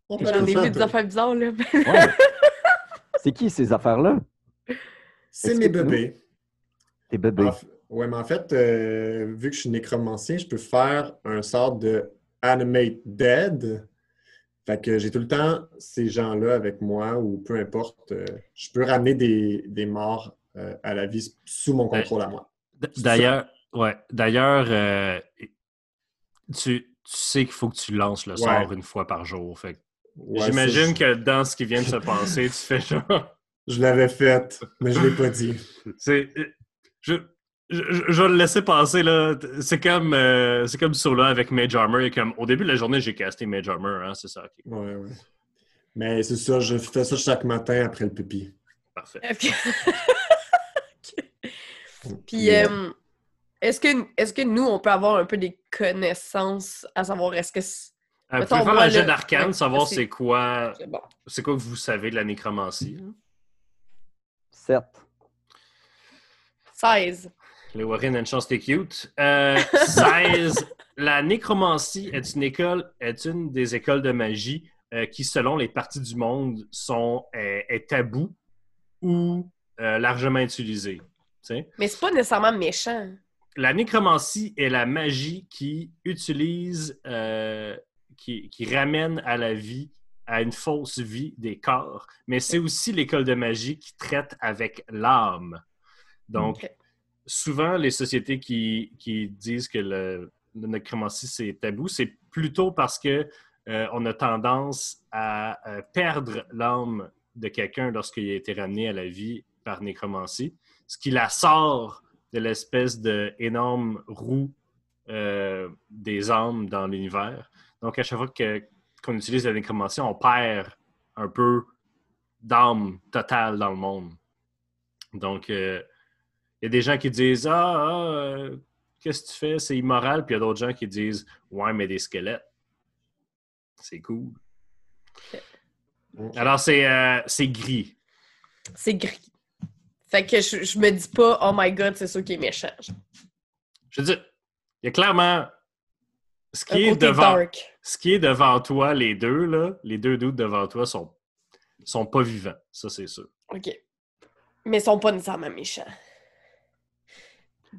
On peut J'en ai faire vu des peu. affaires bizarres, là? Ouais. C'est qui ces affaires-là? C'est mes bébés. Tes bébés. F- ouais, mais en fait, euh, vu que je suis nécromancien, je peux faire un sort de Animate Dead. Fait que j'ai tout le temps ces gens-là avec moi, ou peu importe. euh, je peux ramener des, des morts euh, à la vie sous mon contrôle à moi. D'ailleurs, ouais, d'ailleurs, euh, tu, tu sais qu'il faut que tu lances le Ouais. sort une fois par jour. Fait Ouais, J'imagine que dans ce qui vient de se passer, tu fais genre. Je, l'avais faite, mais je ne l'ai pas dit. C'est, je, je, je vais le laisser passer, là. C'est comme, euh, c'est comme sur là avec Mage Armor. Et comme, au début de la journée, j'ai casté Mage Armor, hein, c'est ça. ok. Ouais, ouais. Mais c'est ça, je fais ça chaque matin après le pipi. Parfait. Ok. Puis, Yeah. euh, est-ce que, est que nous, on peut avoir un peu des connaissances à savoir est-ce que c'est Euh, vous pouvez faire un jet le- d'arcane, ouais, savoir c'est quoi, c'est bon? quoi que vous savez de la nécromancie. hein. 7. 16. Les Warren and Chance, t'es cute. Euh, 16. La nécromancie est une école, est une des écoles de magie euh, qui, selon les parties du monde, sont euh, est tabou ou euh, largement utilisée. Tu sais? Mais c'est pas nécessairement méchant. La nécromancie est la magie qui utilise, euh, qui, qui ramène à la vie, à une fausse vie des corps. Mais c'est aussi l'école de magie qui traite avec l'âme. Donc, souvent, les sociétés qui, qui disent que le, la nécromancie, c'est tabou, c'est plutôt parce que euh, on a tendance à euh, perdre l'âme de quelqu'un lorsqu'il a été ramené à la vie par nécromancie, ce qui la sort de l'espèce d'énorme roue euh, des âmes dans l'univers. Donc, à chaque fois que- qu'on utilise la nécromancie, on perd un peu d'âme totale dans le monde. Donc, euh, il y a des gens qui disent Ah, ah, euh, qu'est-ce que tu fais? C'est immoral. Puis il y a d'autres gens qui disent Ouais, mais des squelettes. C'est cool. Alors, c'est euh, c'est gris. C'est gris. Fait que je, je me dis pas, oh my god, c'est ça qui est méchant. Je veux dire, il y a clairement ce qui, est devant, ce qui est devant toi, les deux, là, les deux doutes devant toi sont, sont pas vivants. Ça, c'est sûr. OK. Mais ils sont pas nécessairement méchants.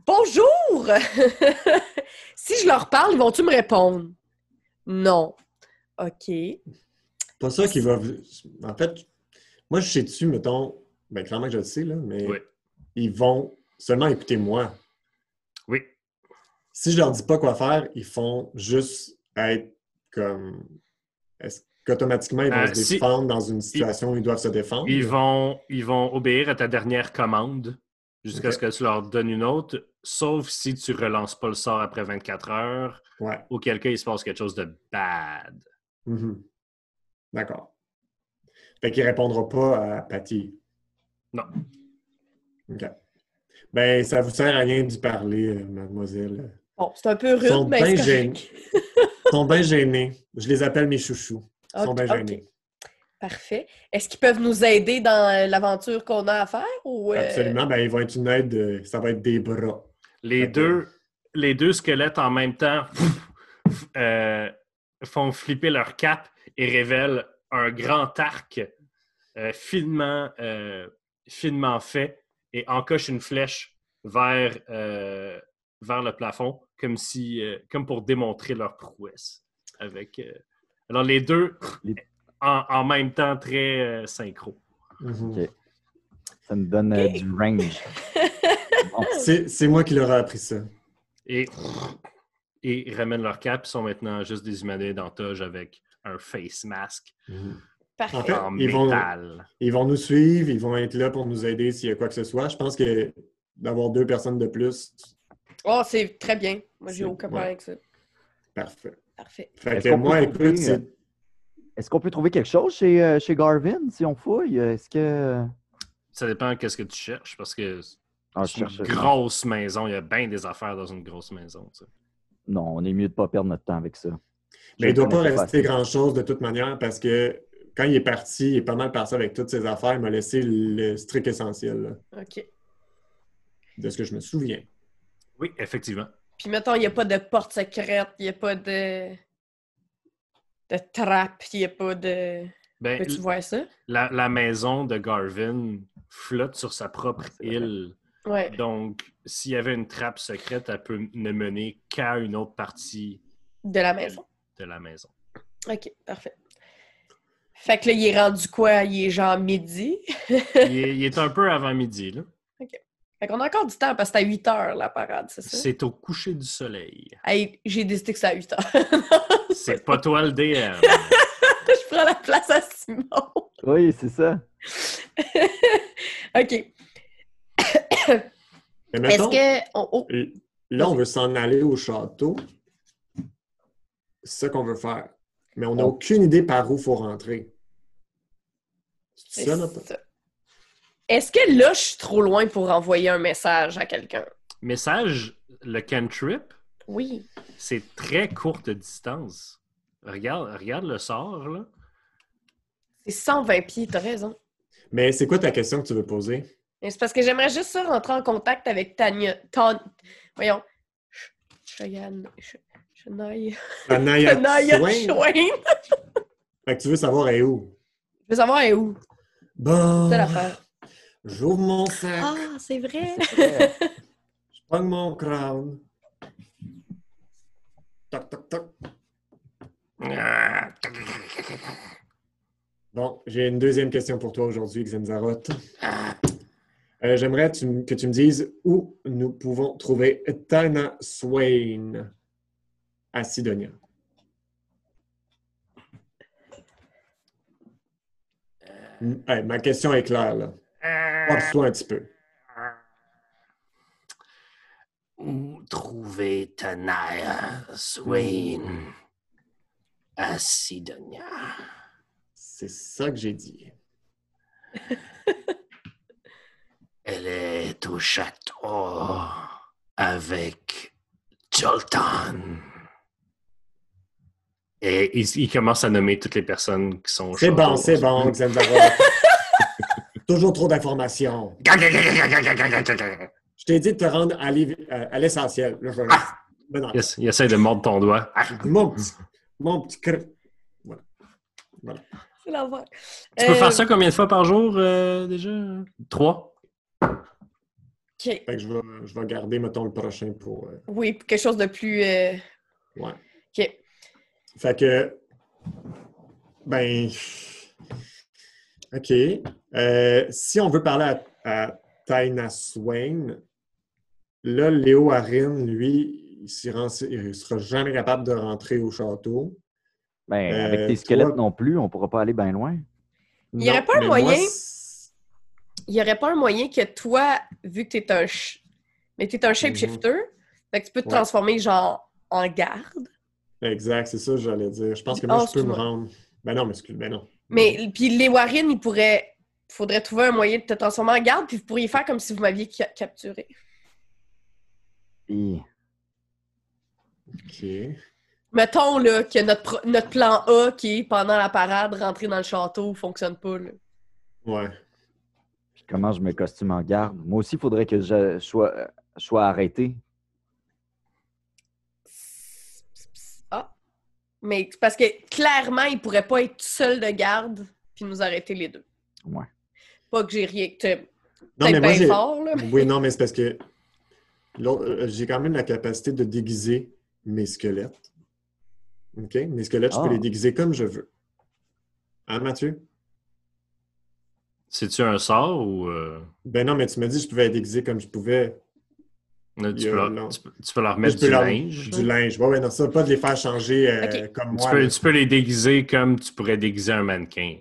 Bonjour! si je leur parle, ils vont-tu me répondre? Non. OK. Pas ça qui va. En fait, moi, je sais dessus, mettons. Ben, clairement que je le sais, là, mais Oui. ils vont seulement écouter moi. Oui. Si je leur dis pas quoi faire, ils font juste être comme. Est-ce qu'automatiquement, ils vont Euh, se si- défendre dans une situation où ils doivent se défendre? Ils vont, ils vont obéir à ta dernière commande jusqu'à ce que tu leur donnes une autre, sauf si tu relances pas le sort après 24 heures, Ouais. auquel cas il se passe quelque chose de bad. Mhm. D'accord. Fait qu'ils répondront pas à Patty. Non. OK. Ben, ça vous sert à rien d'y parler, euh, mademoiselle. Bon, c'est un peu rude, Ils sont mais bien c'est. Ils sont bien gênés. Je les appelle mes chouchous. Ils sont bien gênés. Parfait. Est-ce qu'ils peuvent nous aider dans euh, l'aventure qu'on a à faire? Ou, euh, Absolument. Ben, ils vont être une aide. Ça va être des bras. Les deux, les deux squelettes en même temps euh, font flipper leur cap et révèlent un grand arc euh, finement, euh, finement fait et encoche une flèche vers, euh, vers le plafond comme si euh, comme pour démontrer leur prouesse. Avec, euh, alors les deux Les- en, en même temps très euh, synchro. Mhm. Ça nous donne euh, du range. Bon, C'est c'est moi qui leur ai appris ça. Et, et ils ramènent leur cap, ils sont maintenant juste des humanoïdes en toge avec un face mask Parfait. En fait, en ils vont-. Ils vont nous suivre, ils vont être là pour nous aider s'il y a quoi que ce soit. Je pense que d'avoir deux personnes de plus, Oh, c'est très bien. Moi, j'ai aucun problème ouais. avec ça. parfait. Parfait. Fait Est-ce que qu'on moi, peut trouver, écoute, c'est- Est-ce qu'on peut trouver quelque chose chez, euh, chez Garvin si on fouille? Est-ce que. Ça dépend qu'est-ce que tu cherches parce que Ah, c'est une cherche- grosse maison. Il y a bien des affaires dans une grosse maison. tu sais. Non, on est mieux de ne pas perdre notre temps avec ça. Mais il ne doit pas rester grand-chose de toute manière parce que quand il est parti, il est pas mal parti avec toutes ses affaires. Il m'a laissé le strict essentiel là, OK. de ce que je me souviens. Oui, effectivement. Puis, mettons, il n'y a pas de porte secrète, il n'y a pas de... de trappe, il n'y a pas de... Ben, Peux-tu voir ça? la, la maison de Garvin flotte sur sa propre île. Ouais. Donc, s'il y avait une trappe secrète, elle peut ne mener qu'à une autre partie De la maison. de la maison. OK, parfait. Fait que là, il est rendu quoi? Il est genre midi? Il est, il est un peu avant midi. là. Fait qu'on a encore du temps parce que c'est à 8 heures la parade, c'est ça? C'est au coucher du soleil. Hey, j'ai décidé que c'est à 8 heures. C'est pas toi le DM. Je prends la place à Simon. Oui, c'est ça. OK. Est-ce que. on- oh, là, on veut s'en aller au château. C'est ça qu'on veut faire. Mais on n'a On- aucune idée par où il faut rentrer. C'est ça, notre... Est-ce que là, je suis trop loin pour envoyer un message à quelqu'un? Message, le cantrip, Oui. c'est très courte distance. Regarde, regarde le sort, là. C'est 120 pieds, t'as raison. Mais c'est quoi ta question que tu veux poser? Mais C'est parce que j'aimerais juste ça rentrer en contact avec Tania. Tan... Voyons. Ch- Cheyenne. Shania. Shania. Fait que tu veux savoir elle est où? Je veux savoir, elle est où? Bon, C'est l'affaire. j'ouvre mon sac, Ah, c'est vrai. Je prends mon crâne. Toc, toc, toc. Bon, j'ai une deuxième question pour toi aujourd'hui, Xenzaroth. Euh, J'aimerais que tu me dises où nous pouvons trouver Tana Swain à Sidonia. Euh, ma question est claire, là. Euh, Force-toi un petit peu. Où trouver Tanaya Swain à Sidonia? C'est ça que j'ai dit. Elle est au château avec Jolton. Et il, il commence à nommer toutes les personnes qui sont C'est bon, c'est bon, Xandaro. Toujours trop d'informations. Je t'ai dit de te rendre à, euh, l'essentiel. Ben non. Il, essa- il essaie de mordre ton doigt. Mon petit, mon petit cr- C'est l'envers. Tu peux Euh, faire ça combien de fois par jour euh, déjà? Trois? OK. Fait que je vais, je vais garder, mettons, le prochain pour. euh, Oui, quelque chose de plus. euh, ouais. OK. Fait que. Ben. OK. Euh, si on veut parler à, à Taina Swain, là, Léo Harin, lui, il s'y rend- il sera jamais capable de rentrer au château. Ben, Euh, avec tes squelettes toi- non plus, on pourra pas aller bien loin. Il y aurait pas un moi, moyen? Il n'y aurait pas un moyen que toi, vu que tu es un. ch- Mais tu es un shapeshifter, fait que tu peux te Ouais. transformer genre en garde. Exact, c'est ça que j'allais dire. Je pense que Oh, moi, je peux me rendre. Ben non, mais excuse, ben non. Mais puis les Warren, ils pourraient. faudrait trouver un moyen de te transformer en garde, puis vous pourriez faire comme si vous m'aviez ca- capturé. Et OK. Mettons là, que notre, pro- notre plan A, qui est pendant la parade, rentrer dans le château, fonctionne pas. Là. Ouais. puis comment je me costume en garde? Moi aussi, il faudrait que je sois, euh, je sois arrêté. Ah. Mais c'est parce que clairement, il pourrait pas être seul de garde puis nous arrêter les deux. Ouais. Pas que j'ai rien. Non, mais moi, bien fort, là. Oui, non, mais c'est parce que l'autre- euh, j'ai quand même la capacité de déguiser mes squelettes. OK? Mes squelettes, je peux Ah. les déguiser comme je veux. Hein, Mathieu? C'est-tu un sort ou. euh, Ben non, mais tu m'as dit que je pouvais les déguiser comme je pouvais. Là, tu, a peux leur, tu peux- tu peux mettre peux du leur- linge? Du linge. Ouais, ouais, non, ça, pas de les faire changer euh, comme Tu moi. peux, là. tu peux les déguiser comme tu pourrais déguiser un mannequin.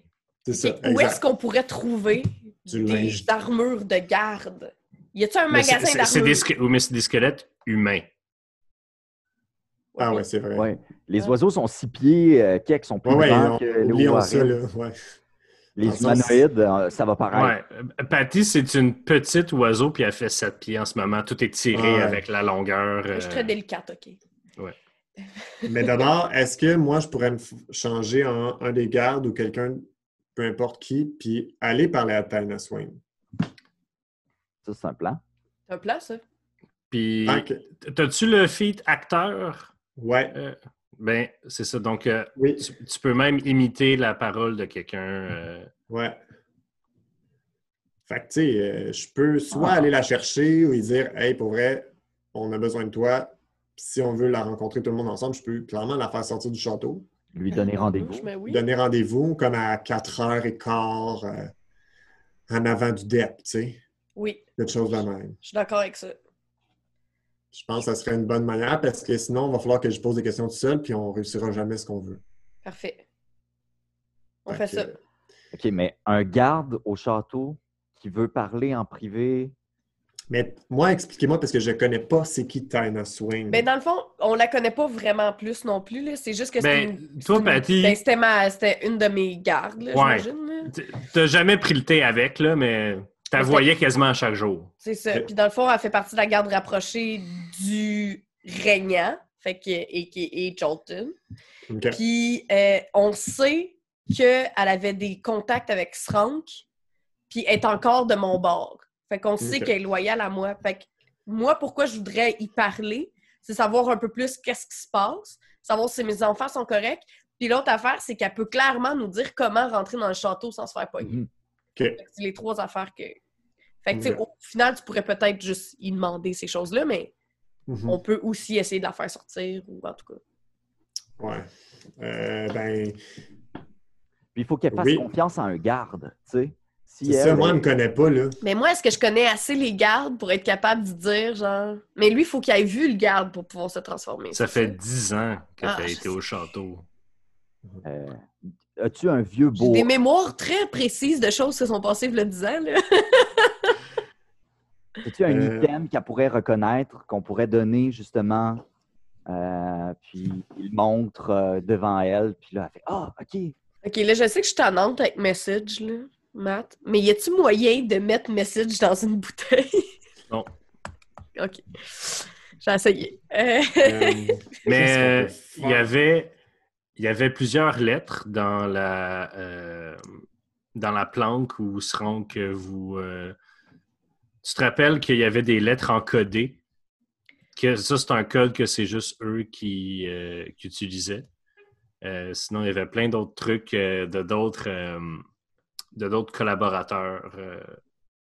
C'est ça. Où est-ce qu'on pourrait trouver Du des linge. armures de garde? Y a-t-il un Mais magasin d'armures? oui, mais c'est des squelettes humains. Ah ouais, c'est vrai. Ouais. Les Ouais. oiseaux sont six pieds, euh, quelques sont plus Ouais, grands on- que les Les sens- humanoïdes, euh, ça va paraître. Ouais. Euh, Patty, c'est une petite oiseau, puis elle fait 7 pieds en ce moment. Tout est tiré Ouais. avec la longueur. Je suis euh, très délicate, OK. Mais d'abord, est-ce que moi, je pourrais me changer en un des gardes ou quelqu'un, peu importe qui, puis aller parler à Taina Swain? Ça, c'est un plan. C'est un plat, ça? Puis, Tant que- t'as-tu le feat acteur? Ouais, Euh, ben, c'est ça. Donc, euh, oui, tu, tu peux même imiter la parole de quelqu'un. euh, ouais. Fait que, tu sais, euh, je peux soit Ah. aller la chercher ou lui dire, hey, pour vrai, on a besoin de toi. Si on veut la rencontrer tout le monde ensemble, je peux clairement la faire sortir du château. Lui donner rendez-vous. Mais oui. Donner rendez-vous comme à 4h15 euh, en avant du DEP, tu sais. Oui, Quelque chose de même. je suis d'accord avec ça. Je pense que ça serait une bonne manière parce que sinon, il va falloir que je pose des questions tout seul puis on réussira jamais ce qu'on veut. Parfait. On Fait fait que, ça. OK, mais un garde au château qui veut parler en privé. Mais moi, expliquez-moi parce que je connais pas c'est qui Tina Swain. Ben, dans le fond, on la connaît pas vraiment plus non plus. là. C'est juste que c'est Ben, une... toi, Patty- ben, c'était, ma... c'était une de mes gardes, Ouais. j'imagine. là. t- T'as jamais pris le thé avec, là, mais t'as Mais voyais quasiment à chaque jour. C'est ça. Ok. Puis dans le fond, elle fait partie de la garde rapprochée du régnant, fait que, et qui est Jolton. Puis euh, on sait qu'elle avait des contacts avec Srank, puis elle est encore de mon bord. Fait qu'on sait qu'elle est loyale à moi. Fait que moi, pourquoi je voudrais y parler, c'est savoir un peu plus qu'est-ce qui se passe, savoir si mes enfants sont corrects. Puis l'autre affaire, c'est qu'elle peut clairement nous dire comment rentrer dans le château sans se faire pogner. Mhm. OK. C'est les trois affaires que. Fait que, tu au final, tu pourrais peut-être juste y demander ces choses-là, mais Mhm. on peut aussi essayer de la faire sortir, ou en tout cas. Ouais. Euh, ben, Puis il faut qu'elle fasse Oui. confiance à un garde, tu sais. Si c'est ça, elle moi, elle me connaît pas, là. Mais moi, est-ce que je connais assez les gardes pour être capable de dire, genre? Mais lui, il faut qu'il ait vu le garde pour pouvoir se transformer. Ça fait 10 ans que Ah, t'as je été sais. au château. euh, as-tu un vieux J'ai beau... des mémoires très précises de choses qui se sont passées il y a 10 ans. Là. As-tu un Euh. item qu'elle pourrait reconnaître, qu'on pourrait donner justement, euh, puis il montre euh, devant elle, puis là, elle fait « Ah, OK! OK, là, je sais que je suis tannante avec Message, là, Matt. Mais y a-tu moyen de mettre Message dans une bouteille? Non. OK. J'ai essayé. Euh, Euh, Mais il y avait il y avait plusieurs lettres dans la euh, dans la planque où seront vous euh, tu te rappelles qu'il y avait des lettres encodées? Que ça c'est un code que c'est juste eux qui, euh, qui utilisaient. Sinon il y avait plein d'autres trucs de d'autres de d'autres collaborateurs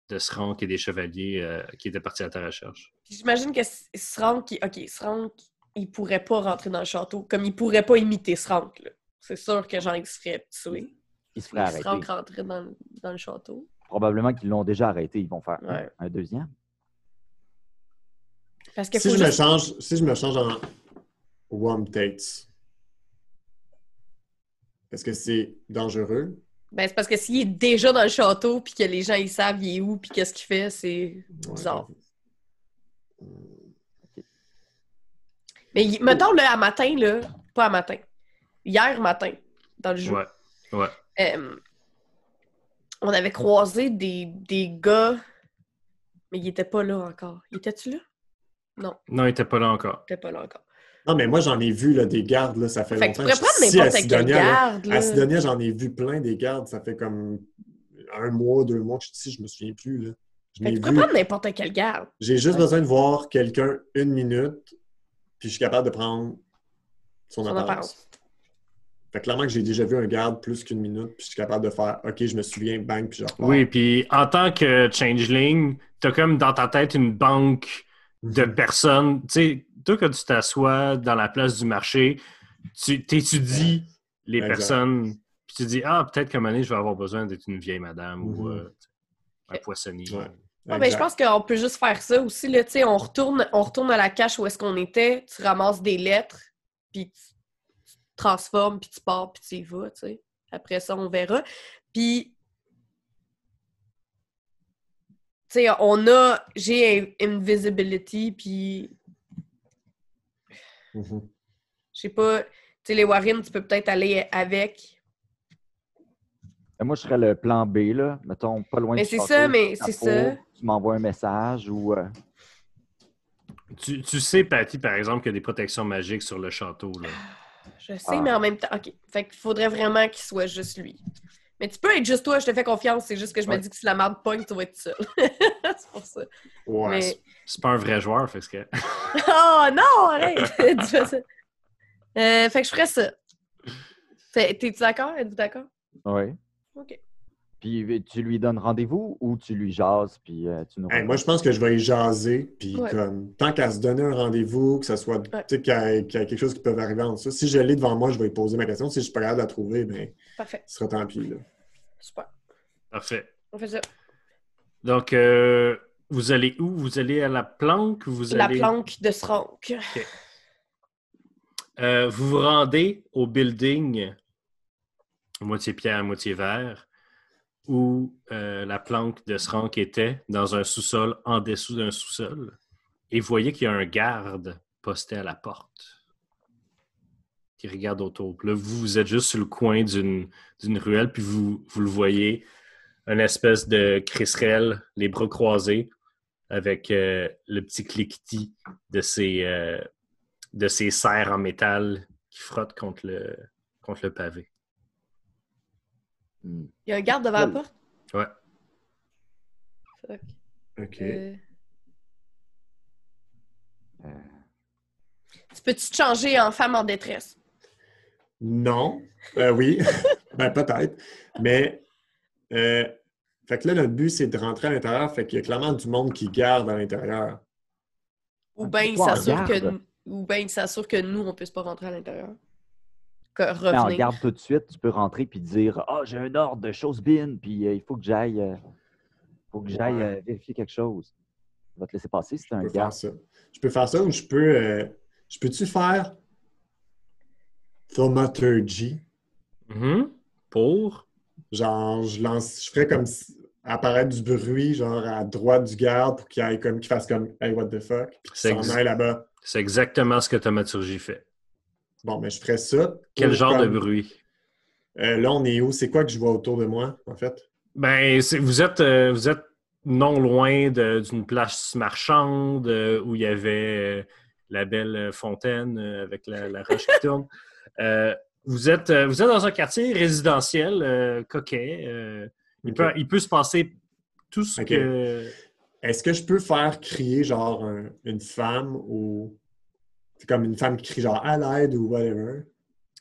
de Srank et des chevaliers qui étaient partis à ta recherche. J'imagine que S- Srank, il- OK, Srank, il pourrait pas rentrer dans le château, comme il pourrait pas imiter Srank. C'est sûr que genre, il se ferait tuer. » Il se ferait Si Srank arrêter. rentrait dans, le- dans le château. Probablement qu'ils l'ont déjà arrêté. Ils vont faire un- Ouais. un deuxième. Parce si, je me change, si je me change en One Tates, est-ce que c'est dangereux? Ben, c'est parce que s'il est déjà dans le château, puis que les gens, ils savent il est où, puis qu'est-ce qu'il fait, c'est bizarre. Mais il- mettons, là, à matin, là, pas à matin, hier matin, dans le jeu, ouais ouais euh, on avait croisé des, des gars, mais ils étaient pas là encore. Il était-tu là? Non, non il était pas là encore il était pas là encore. Non, mais moi, j'en ai vu là, des gardes, là, ça fait, Fait que tu longtemps. pourrais prendre je suis ici à n'importe quel Sidonia, là. garde, là. À Sidonia, j'en ai vu plein des gardes. Ça fait comme un mois, deux mois que je suis ici, je me souviens plus. Là. Je Fait que n'ai tu pourrais vu. prendre n'importe quel garde. J'ai juste Ouais. besoin de voir quelqu'un une minute, puis je suis capable de prendre son, Son apparence. apparence. Fait que clairement que j'ai déjà vu un garde plus qu'une minute, puis je suis capable de faire OK, je me souviens, bang, puis je repars. Oui, puis en tant que changeling, t'as comme dans ta tête une banque de Mhm. personnes. Tu sais, toi, quand tu t'assois dans la place du marché, tu t'étudies les Exact. personnes, puis tu dis, ah, peut-être qu'à un moment donné, je vais avoir besoin d'être une vieille madame ou Mhm. euh, un poissonnier. Ouais. Ah, ben, je pense qu'on peut juste faire ça aussi. Là, tu sais, on, retourne, on retourne à la cache où est-ce qu'on était, tu ramasses des lettres, puis tu, transformes, puis tu pars, puis tu y vas. tu sais. Après ça, on verra. Puis, tu sais, on a. J'ai Invisibility, puis Mhm. je sais pas. Tu sais, les Warren, tu peux peut-être aller avec. Moi, je serais le plan B, là. Mettons, pas loin Mais du c'est ça, mais c'est ça. Tu m'envoies un message ou... euh, Tu, tu sais, Patty, par exemple, qu'il y a des protections magiques sur le château. Là. Je sais, Ah. mais en même temps. OK. Fait qu'il faudrait vraiment qu'il soit juste lui. Mais tu peux être juste toi, je te fais confiance. C'est juste que je me dis que si la merde pogne, tu vas être seul. c'est pour ça. Ouais, Mais- c'est- pas un vrai joueur, fait que. Oh non, arrête! Euh, fait que je ferais ça. Fait- T'es-tu d'accord? Êtes-vous d'accord? Oui. OK. Puis euh, tu lui donnes rendez-vous ou tu lui jases, puis euh, tu nous Hey, moi, je pense que je vais y jaser, puis Ouais. comme, tant qu'à se donner un rendez-vous, que ce soit, tu Ouais. sais, qu'il y, a qu'il y a quelque chose qui peut arriver en ça. Si je l'ai devant moi, je vais lui poser ma question. Si je suis pas capable de la trouver, ben, Parfait. ce sera tant pis, là. Super. Parfait. On fait ça. Donc, euh, vous allez où? Vous allez à la planque? Vous La allez... planque de Srank. Euh, vous vous rendez au building moitié pierre, moitié verre, où euh, la planque de Srank était, dans un sous-sol, en dessous d'un sous-sol. Et vous voyez qu'il y a un garde posté à la porte qui regarde autour. Là, vous, êtes juste sur le coin d'une ruelle, puis vous, le voyez, une espèce de crisserelle, les bras croisés, avec euh, le petit cliquetis de ses, euh, de serres en métal qui frottent contre le pavé. Hmm. Il y a un garde devant la porte? Ouais. Fuck. OK. Euh, Euh, Tu peux-tu te changer en femme en détresse? Non. Euh, oui. ben, peut-être. Mais, euh, fait que là, notre but, c'est de rentrer à l'intérieur. Fait qu'il y a clairement du monde qui garde à l'intérieur. Ou bien il s'assure que, ou ben il s'assure que nous, on ne puisse pas rentrer à l'intérieur. Revenir. garde tout de suite, tu peux rentrer puis dire Ah, j'ai un ordre de chose bin, puis euh, il faut que j'aille euh, faut que j'aille Ouais. euh, vérifier quelque chose. On va te laisser passer si c'est Je un peux faire garde. ça. Je peux faire ça ou je peux. euh, je peux-tu faire Thaumaturgy? Mhm. Pour? Genre, je lance, je ferais comme si- apparaître du bruit, genre à droite du garde pour qu'il aille comme, qu'il fasse comme Hey, what the fuck? Puis C'est qu'il s'en aille là-bas. C'est exactement ce que Thaumaturgie fait. Bon, mais je ferais ça. Quel genre de bruit? Euh, là, on est où? C'est quoi que je vois autour de moi, en fait? Ben, vous êtes, euh, vous êtes non loin d'une place marchande euh, où il y avait la belle fontaine avec la, la roche qui tourne. Vous, êtes, vous êtes dans un quartier résidentiel coquet. il, peut, il peut se passer tout ce que. Est-ce que je peux faire crier genre un- une femme ou. C'est comme une femme qui crie genre à l'aide ou whatever?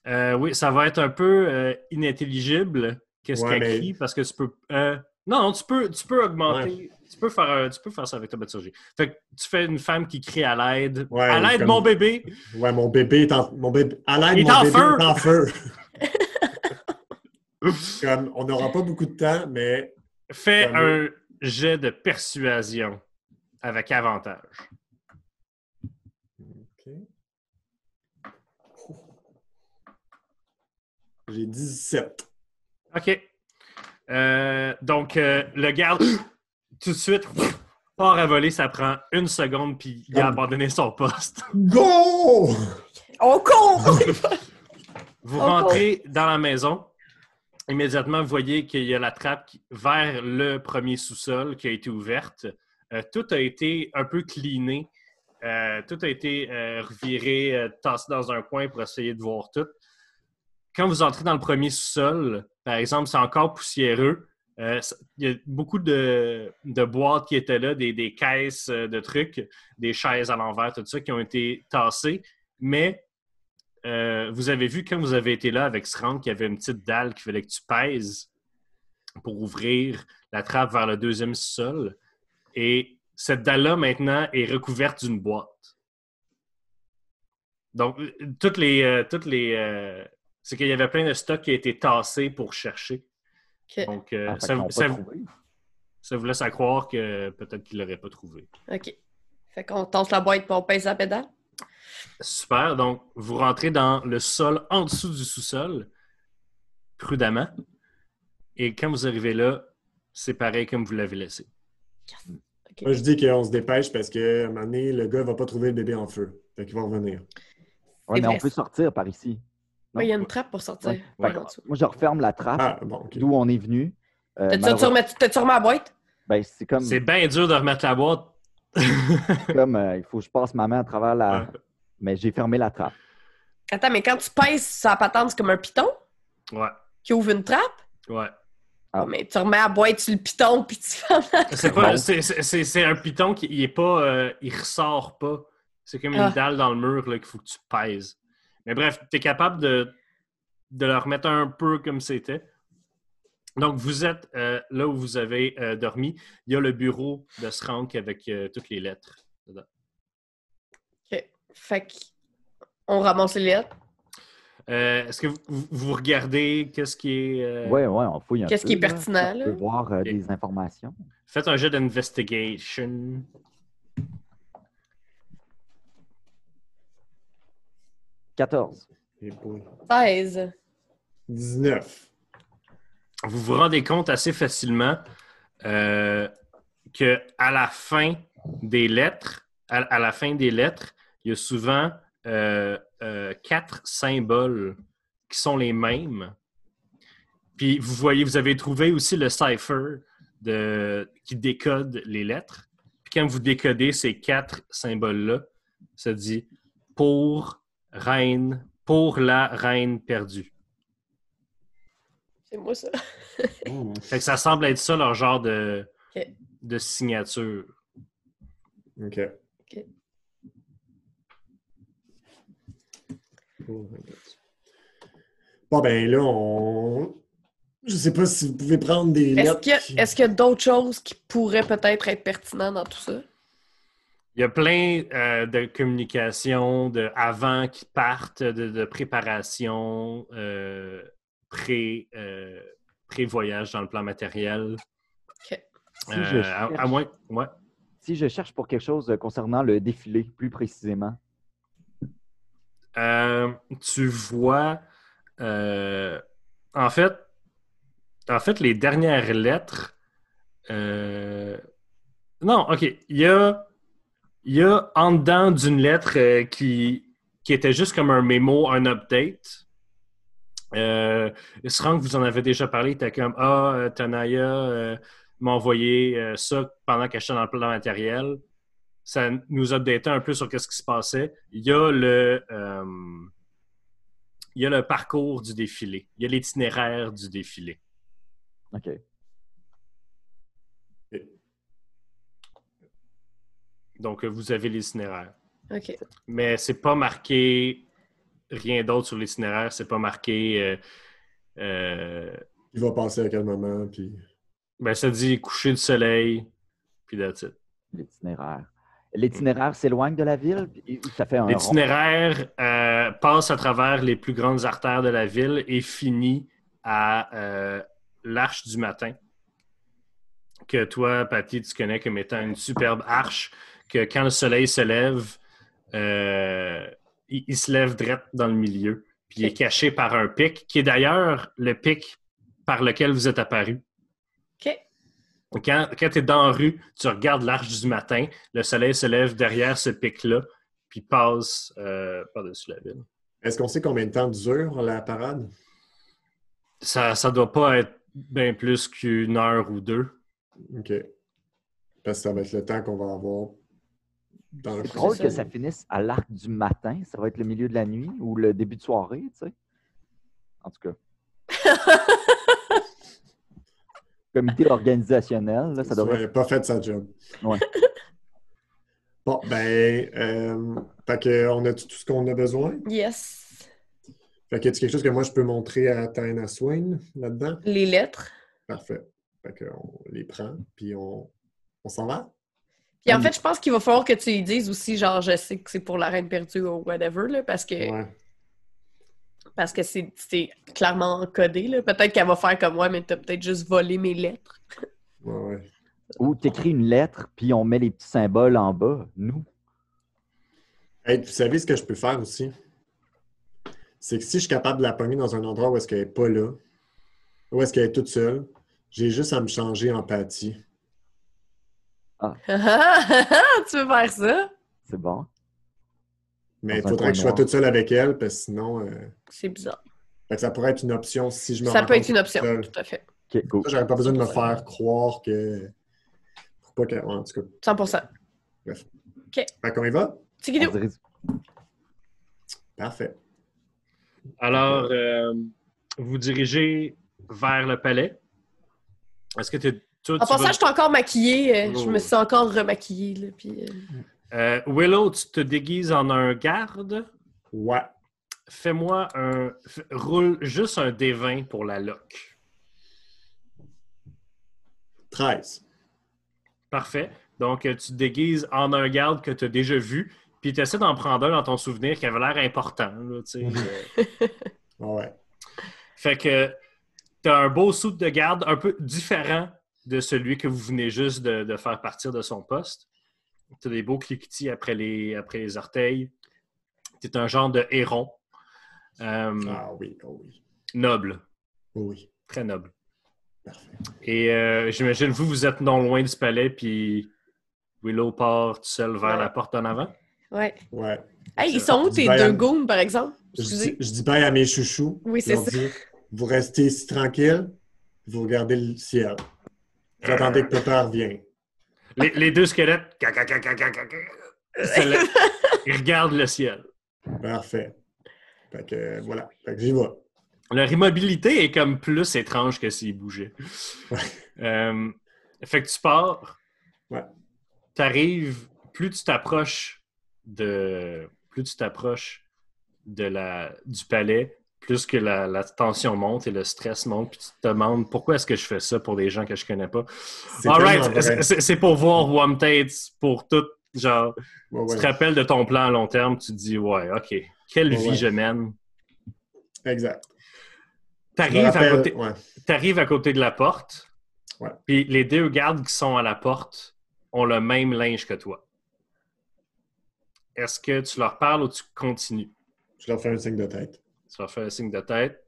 Euh, oui, ça va être un peu euh, inintelligible qu'est-ce Ouais, qu'elle mais- crie parce que tu peux. euh, non, non, tu peux, tu peux augmenter. Tu peux, faire, tu peux faire ça avec ta thaumaturgie. Fait que tu fais une femme qui crie à l'aide. Ouais, à l'aide, comme- mon bébé! Ouais, mon bébé est en. Mon bébé, à l'aide, mon en bébé feu! est en feu. comme, on n'aura pas beaucoup de temps, mais Fais Comme- un jet de persuasion avec avantage. J'ai 17. OK. Euh, donc, euh, le garde, tout de suite, part à voler. Ça prend une seconde, puis il a Comme- abandonné son poste. Go! On court! Vous rentrez dans la maison. Immédiatement, vous voyez qu'il y a la trappe qui- vers le premier sous-sol qui a été ouverte. Euh, tout a été un peu cleané. Euh, tout a été euh, reviré, euh, tassé dans un coin pour essayer de voir tout. Quand vous entrez dans le premier sous-sol, par exemple, c'est encore poussiéreux. Euh, Il y a beaucoup de, boîtes qui étaient là, des, caisses euh, de trucs, des chaises à l'envers, tout ça, qui ont été tassées. Mais euh, vous avez vu quand vous avez été là avec Srank qu'il y avait une petite dalle qu'il fallait que tu pèses pour ouvrir la trappe vers le deuxième sol. Et cette dalle-là, maintenant, est recouverte d'une boîte. Donc, toutes les. toutes les c'est qu'il y avait plein de stocks qui a été tassés pour chercher. Donc, euh, Ah, ça, vous laisse à croire que peut-être qu'il ne l'aurait pas trouvé. OK. Fait qu'on tasse la boîte on pèse la pédale. Super. Donc, vous rentrez dans le sol en dessous du sous-sol, prudemment. Et quand vous arrivez là, c'est pareil comme vous l'avez laissé. OK. Moi, je dis qu'on se dépêche parce qu'à un moment donné, le gars va pas trouver le bébé en feu. Fait qu'il va revenir. C'est mais on peut sortir par ici. Ouais, Il y a une trappe pour sortir. Ouais. Ouais. Moi, je referme la trappe Ah, bon, d'où on est venu. Euh, T'as-tu remis- la boîte? ben, c'est comme, C'est bien dur de remettre la boîte. comme euh, il faut que je passe ma main à travers la. Ouais. Mais j'ai fermé la trappe. Attends, mais quand tu pèses sa patente, c'est comme un piton ouais, qui ouvre une trappe? ouais. Ah. Oh, mais tu remets la boîte sur le piton puis tu fermes la C'est pas- Bon. c'est- c'est- c'est- c'est un piton qui il est pas. euh, il ressort pas. C'est comme une Ah. dalle dans le mur là, qu'il faut que tu pèses. Mais bref, tu es capable de, de le remettre un peu comme c'était. Donc, vous êtes euh, là où vous avez euh, dormi. Il y a le bureau de Srank avec euh, toutes les lettres. dedans. OK. Fait qu'on ramasse les lettres. Euh, Est-ce que vous, vous- regardez qu'est-ce qui est. euh, Ouais, ouais, on fouille un Qu'est-ce peu, qui est là. pertinent, là? voir euh, des informations. Faites un jeu d'investigation. « 14. Et boy. 16. 19. vous vous rendez compte assez facilement euh, que à la fin des lettres, à, à la fin des lettres, il y a souvent euh, euh, quatre symboles qui sont les mêmes. Puis vous voyez, vous avez trouvé aussi le cipher de, qui décode les lettres. Puis quand vous décodez ces quatre symboles-là, ça dit pour reine, pour la reine perdue. C'est moi, ça. Oh, Fait que ça semble être ça leur genre de, de signature. OK. OK. Bon, ben là, on. Je sais pas si vous pouvez prendre des Est-ce lettres. qu'il y a, qui- est-ce qu'il y a d'autres choses qui pourraient peut-être être pertinentes dans tout ça? Il y a plein euh, de communications de avant qui partent, de, de préparation, euh, pré, euh, pré-voyage dans le plan matériel. Si, Euh, je à, cherche, à moins. Ouais. si je cherche pour quelque chose concernant le défilé, plus précisément, Euh, tu vois, euh, en fait, En fait, les dernières lettres. euh, Non, OK. Il y a, il y a en dedans d'une lettre euh, qui, qui était juste comme un mémo, un update. Euh, Srank, vous en avez déjà parlé. T'es comme Ah, euh, Tanaya euh, m'a envoyé ça pendant que j'étais dans le plan matériel. Ça nous updatait un peu sur ce qui se passait. Il y a le. il y a le parcours du défilé. Il y a l'itinéraire du défilé. OK. Donc, euh, vous avez l'itinéraire. OK. Mais c'est pas marqué rien d'autre sur l'itinéraire. C'est pas marqué. euh, euh, Il va passer à quel moment, puis... ben, ça dit coucher du soleil, puis that's it. L'itinéraire. L'itinéraire s'éloigne de la ville? Ça fait un. L'itinéraire euh, passe à travers les plus grandes artères de la ville et finit à euh, l'Arche du Matin, que toi, Patty, tu connais comme étant une superbe arche, que quand le soleil se lève, euh, il, il se lève direct dans le milieu, puis il est caché par un pic, qui est d'ailleurs le pic par lequel vous êtes apparu. OK. Donc, Quand, quand tu es dans la rue, tu regardes l'arche du matin, le soleil se lève derrière ce pic-là, puis passe euh, par-dessus la ville. Est-ce qu'on sait combien de temps dure la parade? Ça ne doit pas être bien plus qu'une heure ou deux. OK. Parce que ça va être le temps qu'on va avoir C'est drôle ça. que ça finisse à l'arc du matin. Ça va être le milieu de la nuit ou le début de soirée, tu sais. En tout cas. Comité organisationnel, là, ça Ça devrait n'aurait pas fait sa job. Ouais. Bon, ben, euh, fait que on a tout ce qu'on a besoin? Yes. Fait que y a quelque chose que moi je peux montrer à Taina Swain là-dedans? Les lettres. Parfait. Fait qu'on les prend, puis on, on s'en va? Puis en fait, je pense qu'il va falloir que tu lui dises aussi, genre, je sais que c'est pour la reine perdue ou whatever, là, parce que Ouais. parce que c'est c'est clairement encodé. là. Peut-être qu'elle va faire comme moi, mais t'as peut-être juste volé mes lettres. Ouais, ouais. Ou tu écris une lettre, puis on met les petits symboles en bas, nous. Hey, vous savez ce que je peux faire aussi? C'est que si je suis capable de la pogner dans un endroit où est-ce qu'elle n'est pas là, où est-ce qu'elle est toute seule, j'ai juste à me changer en Patty. tu veux faire ça? C'est bon. Mais il faudrait que je sois toute seule avec elle, parce que sinon, euh, C'est bizarre. ça pourrait être une option si je me Ça peut être une option, seule. tout à fait. OK, cool. J'aurais pas besoin de me faire croire que. Pour pas que. ouais, en tout cas. 100% Fait qu'on y va? Dirait- Parfait. Alors, euh, vous dirigez vers le palais. Est-ce que tu toi, En passant, vas- je suis encore maquillée. euh, Je Oh. me suis encore remaquillée. Là, puis, euh, Euh, Willow, tu te déguises en un garde? Ouais. Fais-moi un. Roule juste un D20 pour la lock. 13. Parfait. Donc, tu te déguises en un garde que tu as déjà vu, puis tu essaies d'en prendre un dans ton souvenir qui avait l'air important. là. Euh, Ouais. fait que tu as un beau soute de garde un peu différent de celui que vous venez juste de, de faire partir de son poste. Tu as des beaux cliquetis après les, après les orteils. Tu es un genre de héron. Euh, Ah oui, oh oui. Noble. Oui. Très noble. Parfait. Et euh, j'imagine, vous, vous êtes non loin du palais, puis Willow part tout seul vers Ouais. la porte en avant? Ouais. Ouais. Hey, ils sont où tes deux goons, par exemple? Je dis, je dis bye à mes chouchous. Oui, c'est ça. vous restez ici tranquille, vous regardez le ciel. Vous attendez que papa revienne. Les, les deux squelettes, caca, caca, caca, caca, se lèvent. ils regardent le ciel. Parfait. Fait que euh, voilà. Fait que j'y vais. Leur immobilité est comme plus étrange que s'ils bougeaient. Ouais. Euh, fait que tu pars. Ouais. Tu arrives, plus tu t'approches de. Plus tu t'approches de la, du palais, plus que la, la tension monte et le stress monte, puis tu te demandes pourquoi est-ce que je fais ça pour des gens que je connais pas. C'est All tellement right, vrai. c'est- pour voir One Tate, pour tout. Genre, Ouais, tu te rappelles de ton plan à long terme, tu te dis, ouais, OK, quelle Ouais, vie je mène? Exact. T'arrives à à côté de la porte, puis les deux gardes qui sont à la porte ont le même linge que toi. Est-ce que tu leur parles ou tu continues? Je leur fais un signe de tête. Tu leur fais un signe de tête.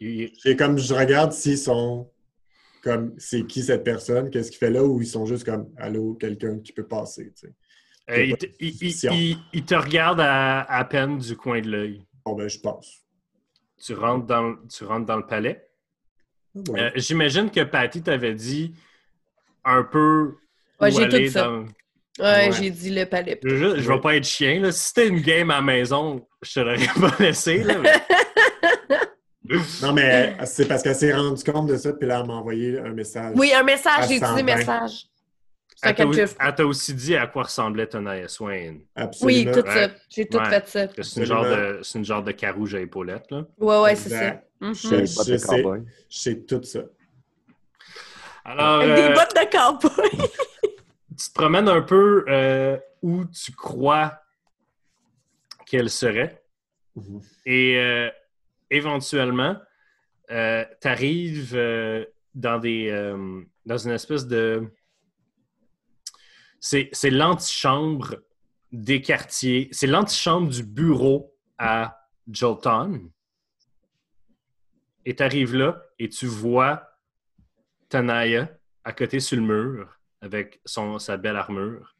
Et comme je regarde s'ils sont comme c'est qui cette personne, qu'est-ce qu'il fait là, ou ils sont juste comme Allô, quelqu'un qui peut passer. tu sais. euh, il te- il- il- te regarde à, à peine du coin de l'œil. Bon ben je passe. Tu rentres dans, tu rentres dans le palais. Ouais. Euh, J'imagine que Patty t'avait dit un peu Ouais, j'ai tout ça. dans- Ouais, Ouais. j'ai dit le palais. Je, je- je vais pas être chien. Là. Si c'était une game à la maison, je te l'aurais pas laissé. Là, mais- Non, mais c'est parce qu'elle s'est rendue compte de ça, puis là, elle m'a envoyé un message. Oui, un message, j'ai dit 120. message. Elle t'a aussi dit à quoi ressemblait Tonaia Swain. Oui, Absolument. tout ça. J'ai tout Ouais. fait ça. C'est une, genre de- c'est une genre de carouge à épaulettes. Là. Ouais, ouais, c'est ça. Exact. Mhm. Je- Des bottes de je sais. cowboy. Je sais tout ça. Alors, Avec euh, des bottes de cowboy. tu te promènes un peu euh, où tu crois qu'elle serait. Mhm. Et euh, éventuellement, tu arrives dans des euh, dans une espèce de. C'est c'est l'antichambre des quartiers. C'est l'antichambre du bureau à Jolton. Et tu arrives là et tu vois Tanaya à côté sur le mur avec son, sa belle armure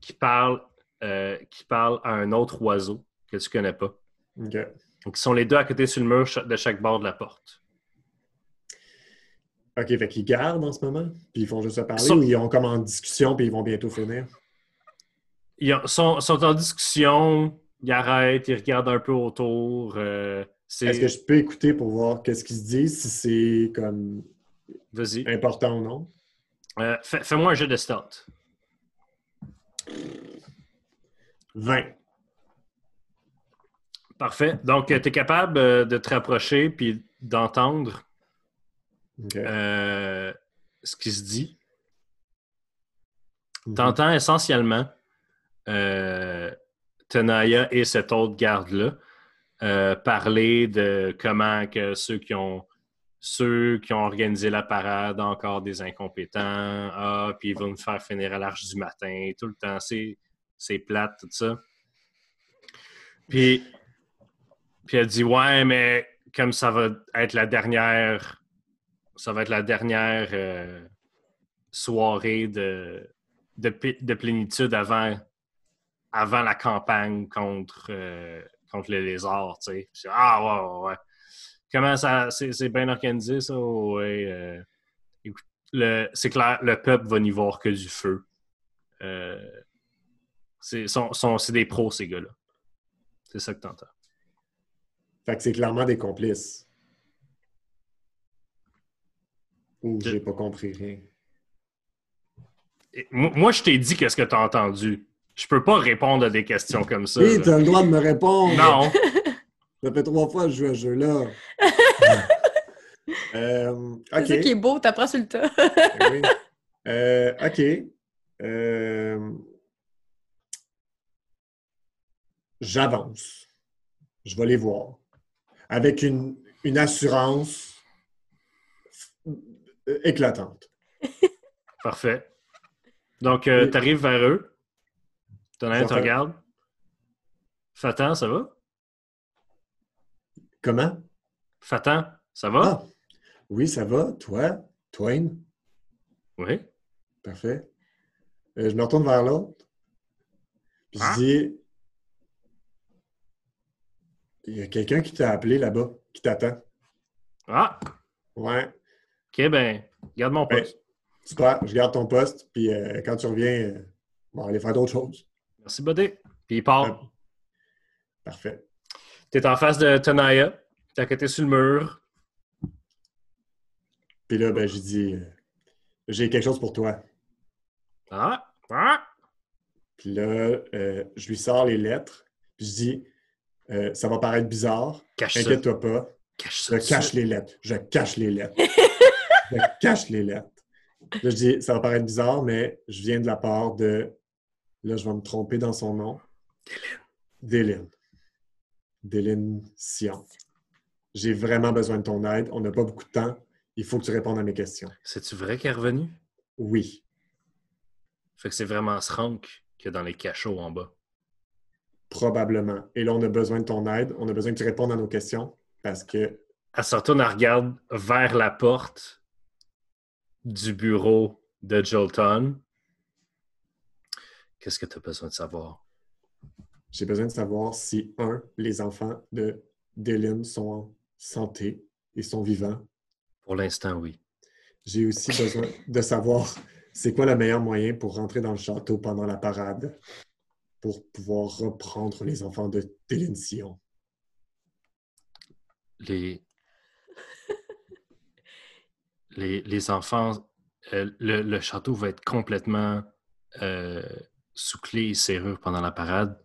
qui parle, euh, qui parle à un autre oiseau que tu connais pas. OK. Donc, ils sont les deux à côté sur le mur de chaque bord de la porte. OK, fait qu'ils gardent en ce moment, puis ils font juste se parler, Ça- ou ils ont comme en discussion, puis ils vont bientôt finir? Ils ont- sont, sont en discussion, ils arrêtent, ils regardent un peu autour. euh. Est-ce que je peux écouter pour voir qu'est-ce qu'ils se disent, si c'est comme Vas-y. important ou non? Euh, fais- Fais-moi un jeu de stealth. 20. Parfait. Donc, tu es capable euh, de te rapprocher puis d'entendre euh, ce qui se dit. Mhm. T'entends essentiellement euh, Tenaya et cet autre garde-là euh, parler de comment que ceux qui ont ceux qui ont organisé la parade encore des incompétents, ah, puis ils vont nous faire finir à l'arche du matin, tout le temps, c'est, plate, tout ça. Puis, puis elle dit Ouais, mais comme ça va être la dernière ça va être la dernière euh, soirée de, de, de plénitude avant, avant la campagne contre, euh, contre les lézards, tu sais. Ah, ouais, ouais, ouais. Comment ça... C'est bien organisé, ça? Ouais. euh, écoute, le- c'est clair, le peuple va n'y voir que du feu. Euh, c'est sont- sont- c'est des pros, ces gars-là. C'est ça que t'entends. Fait que c'est clairement des complices. Ou Je- j'ai pas compris rien. Moi, je t'ai dit qu'est-ce que t'as entendu. Je peux pas répondre à des questions comme ça. Oui, t'as le droit de me répondre. Non. Ça fait trois fois que je joue à ce jeu-là. Euh, C'est ça qui est beau, t'apprends sur le tas. Oui. Euh, OK. Euh, J'avance. Je vais les voir. Avec une, une assurance éclatante. Parfait. Donc, euh, tu arrives vers eux. T'en as un, Je tu fais- regardes. Fatan, ça va? Comment? Fatan, ça va? Ah, oui, ça va. Toi? Twain? Oui. Parfait. Euh, je me retourne vers l'autre. Puis Ah. je dis Il y a quelqu'un qui t'a appelé là-bas, qui t'attend. Ah, Ouais. ok, ben, garde mon Ben, poste. super, je garde ton poste, puis euh, quand tu reviens, euh, on va aller faire d'autres choses. Merci, buddy. Puis il part. Parfait. T'es en face de Tanaya. T'es à côté sur le mur. Puis là, ben, j'ai dit euh, J'ai quelque chose pour toi. Ah, ah. Puis là, euh, je lui sors les lettres, puis je dis Euh, Ça va paraître bizarre, Cache ça. inquiète-toi pas. Cache Je ça. cache les lettres. Je cache les lettres. je cache les lettres. Là, je dis, ça va paraître bizarre, mais je viens de la part de. Là, je vais me tromper dans son nom. Déline. Déline Sion. J'ai vraiment besoin de ton aide. On n'a pas beaucoup de temps. Il faut que tu répondes à mes questions. C'est-tu vrai qu'elle est revenue? Oui. Fait que c'est vraiment Srank qu'il y a dans les cachots en bas. Probablement. Et là, on a besoin de ton aide. On a besoin que tu répondes à nos questions parce que elle se retourne, elle regarde vers la porte du bureau de Jolton. Qu'est-ce que tu as besoin de savoir? J'ai besoin de savoir si, un, les enfants de Dylan sont en santé et sont vivants. Pour l'instant, oui. J'ai aussi besoin de savoir c'est quoi le meilleur moyen pour rentrer dans le château pendant la parade pour pouvoir reprendre les enfants de Dylan Sion. Les... les, les enfants, euh, le, le château va être complètement euh, sous clé et serrure pendant la parade,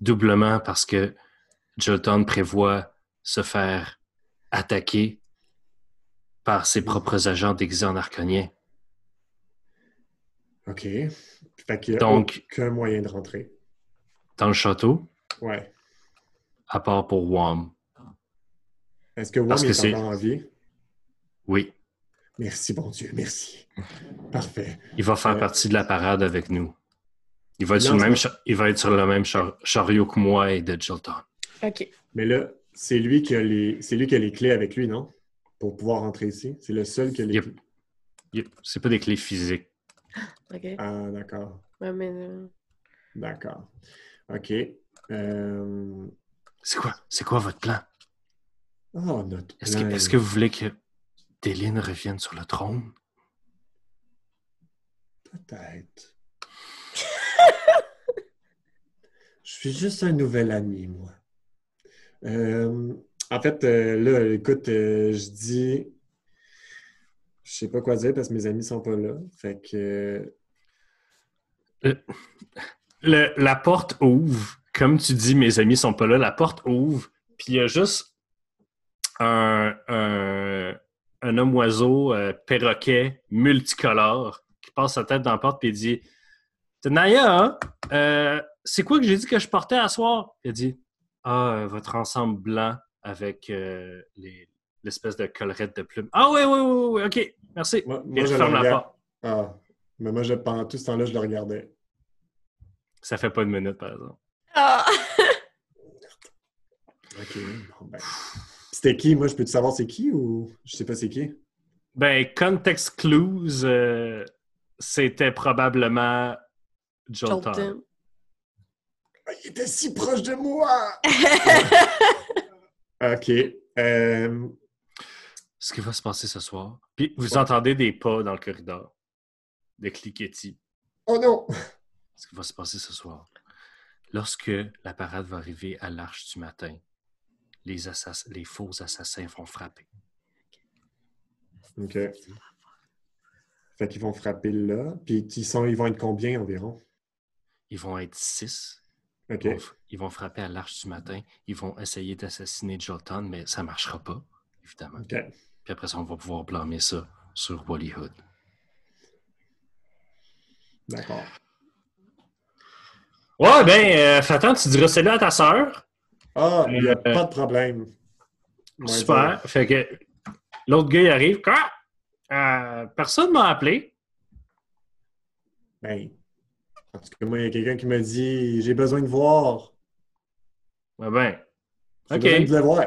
doublement parce que Jolton prévoit se faire attaquer par ses propres agents déguisés en. OK. Fait qu'il y a Donc- aucun moyen de rentrer. Dans le château, Ouais. à part pour Wam. Est-ce que Wam Parce est encore en vie? Oui, Merci, bon Dieu, merci. Parfait. il va faire Ouais. partie de la parade avec nous. Il va être, sur le même, cha- il va être sur le même char- chariot que moi et de Jolton. OK. Mais là, c'est lui qui a les c'est lui qui a les clés avec lui, non? Pour pouvoir rentrer ici? C'est le seul qui a les Yep. clés. Il- C'est pas des clés physiques. OK. Ah, d'accord. Ouais, mais, euh, D'accord. OK. Euh... C'est quoi? C'est quoi votre plan? Oh, notre Est-ce que, plan. est-ce que vous voulez que Déline revienne sur le trône? Peut-être. Je suis juste un nouvel ami, moi. Euh, en fait, euh, là, écoute, euh, je dis... Je sais pas quoi dire parce que mes amis sont pas là. Fait que... La porte ouvre. Comme tu dis, mes amis sont pas là. La porte ouvre. Puis il y a juste un, un, homme oiseau perroquet multicolore qui passe sa tête dans la porte et dit Naya, hein? Euh, c'est quoi que j'ai dit que je portais à soir? Il a dit Ah, euh, votre ensemble blanc avec euh, les- l'espèce de collerette de plumes. Ah oui, oui, oui, oui, ok, merci. Moi, je ferme la regarde. porte. Ah, mais moi, je, pendant tout ce temps-là, je le regardais. Ça fait pas une minute, par exemple. Ah! OK. Bon, ben. C'était qui? Moi, je peux-tu savoir c'est qui ou je sais pas c'est qui? Ben, context clues, euh, c'était probablement Jolton. Il était si proche de moi! OK. Euh, Ce qui va se passer ce soir. Puis vous entendez des pas dans le corridor. Des cliquetis. Oh non! Ce qui va se passer ce soir. Lorsque la parade va arriver à l'arche du matin, les, assass- les faux assassins vont frapper. OK. Fait qu'ils vont frapper là. Puis ils, sont, ils vont être combien environ? Ils vont être six. Ils vont, f- ils vont frapper à l'arche du matin. Ils vont essayer d'assassiner Jolton, mais ça ne marchera pas, évidemment. Puis après ça, on va pouvoir blâmer ça sur Wally Hood. D'accord. Ouais, ben, euh, Fatan, tu diras salut à ta sœur. Ah, il n'y a Euh, pas de problème. Super. Fait que l'autre gars, il arrive. Quoi? Euh, personne m'a appelé. Ben, parce que moi, il y a quelqu'un qui m'a dit j'ai besoin de voir. Ouais, ben. J'ai OK. besoin de le voir.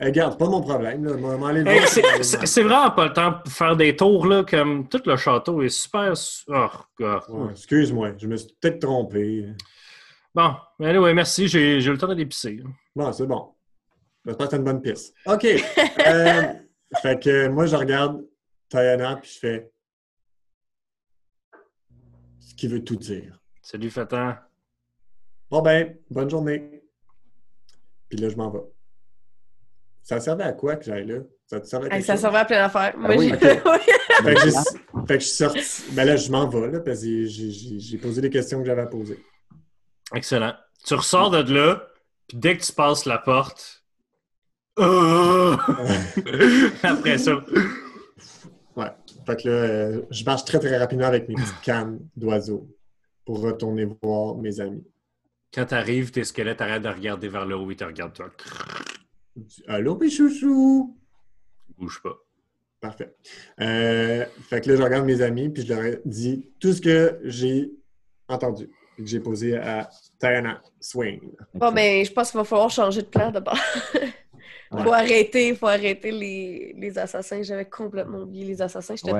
Eh, regarde, c'est pas mon problème. Là. M'en- m'en aller le Hey, voir. c'est- c'est c'est vraiment pas le temps pour faire des tours, là, comme tout le château est super. su- Oh, God. Ouais, Excuse-moi, je me suis peut-être trompé. Bon, mais anyway, merci, j'ai j'ai eu le temps d'aller pisser. Bon, c'est bon. J'espère que c'est une bonne piste. OK. Euh, fait que moi, je regarde Tayana puis je fais ce qui veut tout dire. Salut, Fatan. Bon ben, bonne journée. Puis là, je m'en vais. Ça servait à quoi que j'aille là? Ça te servait à Hey, ça chose? servait à plein d'affaires. Moi, oui. Fait que, j'ai- fait que je suis sorti. Ben là, je m'en vais, là, parce que j'ai posé les questions que j'avais à poser. Excellent. Tu ressors de là, puis dès que tu passes la porte. Oh! Après ça. Fait que là, euh, je marche très, très rapidement avec mes petites cannes d'oiseaux pour retourner voir mes amis. Quand t'arrives, tes squelettes arrêtent de regarder vers le haut, ils te regardent toi. Allô, mes chouchous! Bouge pas. Parfait. Euh, fait que là, je regarde mes amis, puis je leur ai dit tout ce que j'ai entendu, puis que j'ai posé à Tayana Swain. Bon, ben, je pense qu'il va falloir changer de plan d'abord. Faut arrêter, faut arrêter les, les assassins. J'avais complètement oublié les assassins. J'étais Ouais.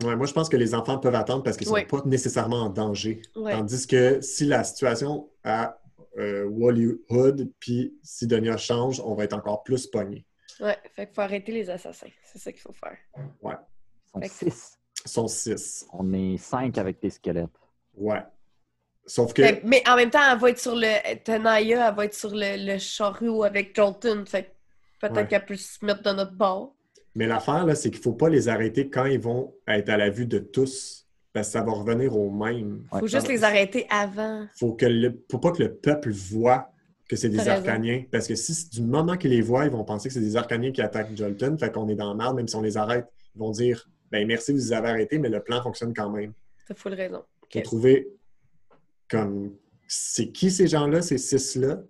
trop. Ouais, moi, je pense que les enfants peuvent attendre parce qu'ils sont Ouais. pas nécessairement en danger. Ouais. Tandis que si la situation à euh, Wallyhood puis Sidonia change, on va être encore plus pogné. Ouais, fait qu'il faut arrêter les assassins. C'est ça qu'il faut faire. Ils sont Fait six. Ils sont six. On est cinq avec des squelettes. Ouais. Sauf que. Fait mais en même temps, elle va être sur le. Tanaya, elle va être sur le, le chariot avec Jolton. Fait peut-être Ouais. qu'elle peut se mettre de notre bord. Mais l'affaire, là, c'est qu'il faut pas les arrêter quand ils vont être à la vue de tous. Parce que ça va revenir au même. Ouais. Faut juste les arrêter avant. Faut que le... faut pas que le peuple voit que c'est des raison. Arcaniens. Parce que si du moment qu'ils les voient, ils vont penser que c'est des Arcaniens qui attaquent Jolton. Fait qu'on est dans la merde, même si on les arrête. Ils vont dire ben merci, vous les avez arrêtés, mais le plan fonctionne quand même. T'as full raison. faut Ok. trouver comme c'est qui ces gens-là, ces six-là,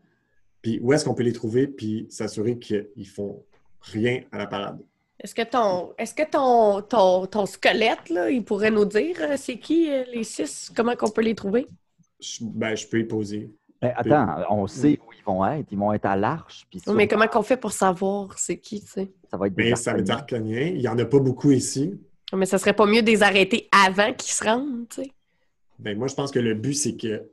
puis où est-ce qu'on peut les trouver, puis s'assurer qu'ils font rien à la parade? Est-ce que ton, est-ce que ton, ton, ton squelette, là, il pourrait nous dire euh, c'est qui euh, les six? Comment qu'on peut les trouver? Je, ben, je peux y poser. Ben, attends, on sait où ils vont être. Ils vont être à l'arche. Puis Oui, mais comment qu'on fait pour savoir c'est qui, tu sais? ça va être des Mais ça va être Arcaniens. arcanien. Il n'y en a pas beaucoup ici. Mais ça serait pas mieux de les arrêter avant qu'ils se rendent, tu sais? Ben, moi, je pense que le but, c'est que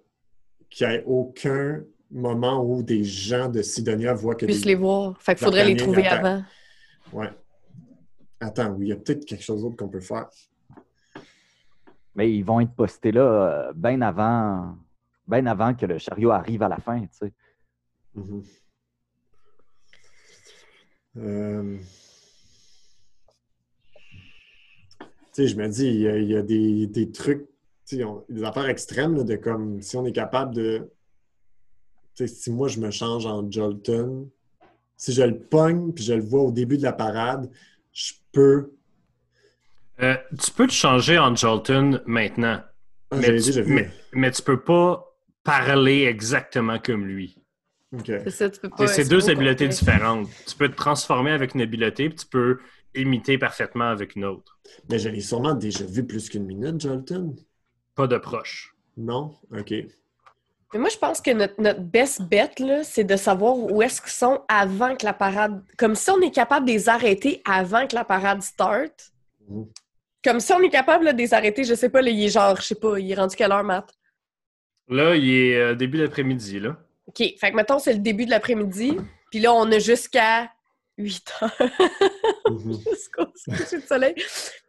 qu'il n'y ait aucun moment où des gens de Sidonia voient que Puissent les voir. Fait qu'il faudrait les trouver avant. Ouais. Attends, oui, il y a peut-être quelque chose d'autre qu'on peut faire. Mais ils vont être postés là bien avant, ben avant que le chariot arrive à la fin. tu sais. Mhm. Euh, Tu sais, je me dis, il y a, il y a des, des trucs, on- des affaires extrêmes, là, de comme si on est capable de. Tu sais, si moi je me change en Jolton, si je le pogne puis je le vois au début de la parade, je peux. Euh, tu peux te changer en Jolton maintenant, Ah, mais, tu, déjà vu. mais, mais tu peux pas parler exactement comme lui. OK. C'est ça, tu peux pas. C'est c'est c'est deux habiletés différentes. Tu peux te transformer avec une habileté, puis tu peux imiter parfaitement avec une autre. Mais je l'ai sûrement déjà vu plus qu'une minute, Jolton. Pas de proche. Non? OK. Mais moi, je pense que notre, notre best bet, là, c'est de savoir où est-ce qu'ils sont avant que la parade. Comme si on est capable de les arrêter avant que la parade start. Mhm. Comme si on est capable là, de les arrêter, je sais pas, là, il est genre, je sais pas, il est rendu quelle heure, Matt? Là, il est euh, début d'après-midi, là. OK, fait que mettons, c'est le début de l'après-midi, puis là, on a jusqu'à 8 heures jusqu'au coucher de soleil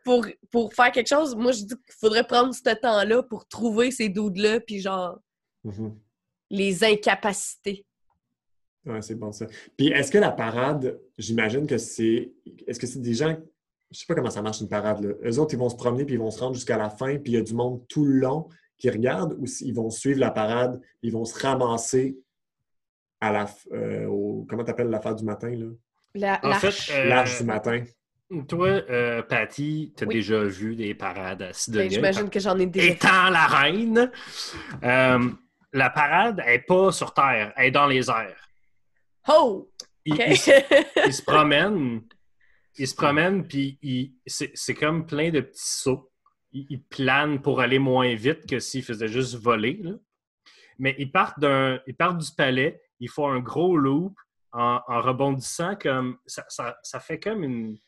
pour, pour faire quelque chose. Moi, je dis qu'il faudrait prendre ce temps-là pour trouver ces doudes-là, puis genre, Mhm. les incapaciter. Ouais, c'est bon ça. Puis est-ce que la parade, j'imagine que c'est. Est-ce que c'est des gens. Je sais pas comment ça marche une parade. Là. Eux autres, ils vont se promener puis ils vont se rendre jusqu'à la fin, puis il y a du monde tout le long qui regarde ou s'ils vont suivre la parade, ils vont se ramasser à la. euh, au, comment t'appelles l'affaire du matin, là? La, En fait, l'arche. euh, L'arche du matin. Toi, euh, Patty, t'as Oui. déjà vu des parades à Ben, Sidonia. J'imagine que j'en ai déjà. Étant la reine, euh, la parade n'est pas sur Terre, elle est dans les airs. Oh! Il, OK. il se- il se promène, il se promène, puis c'est comme plein de petits sauts. Il, il plane pour aller moins vite que s'il faisait juste voler. là. Mais ils partent, d'un, ils partent du palais, ils font un gros loop en, en rebondissant comme. Ça, ça- ça fait comme une,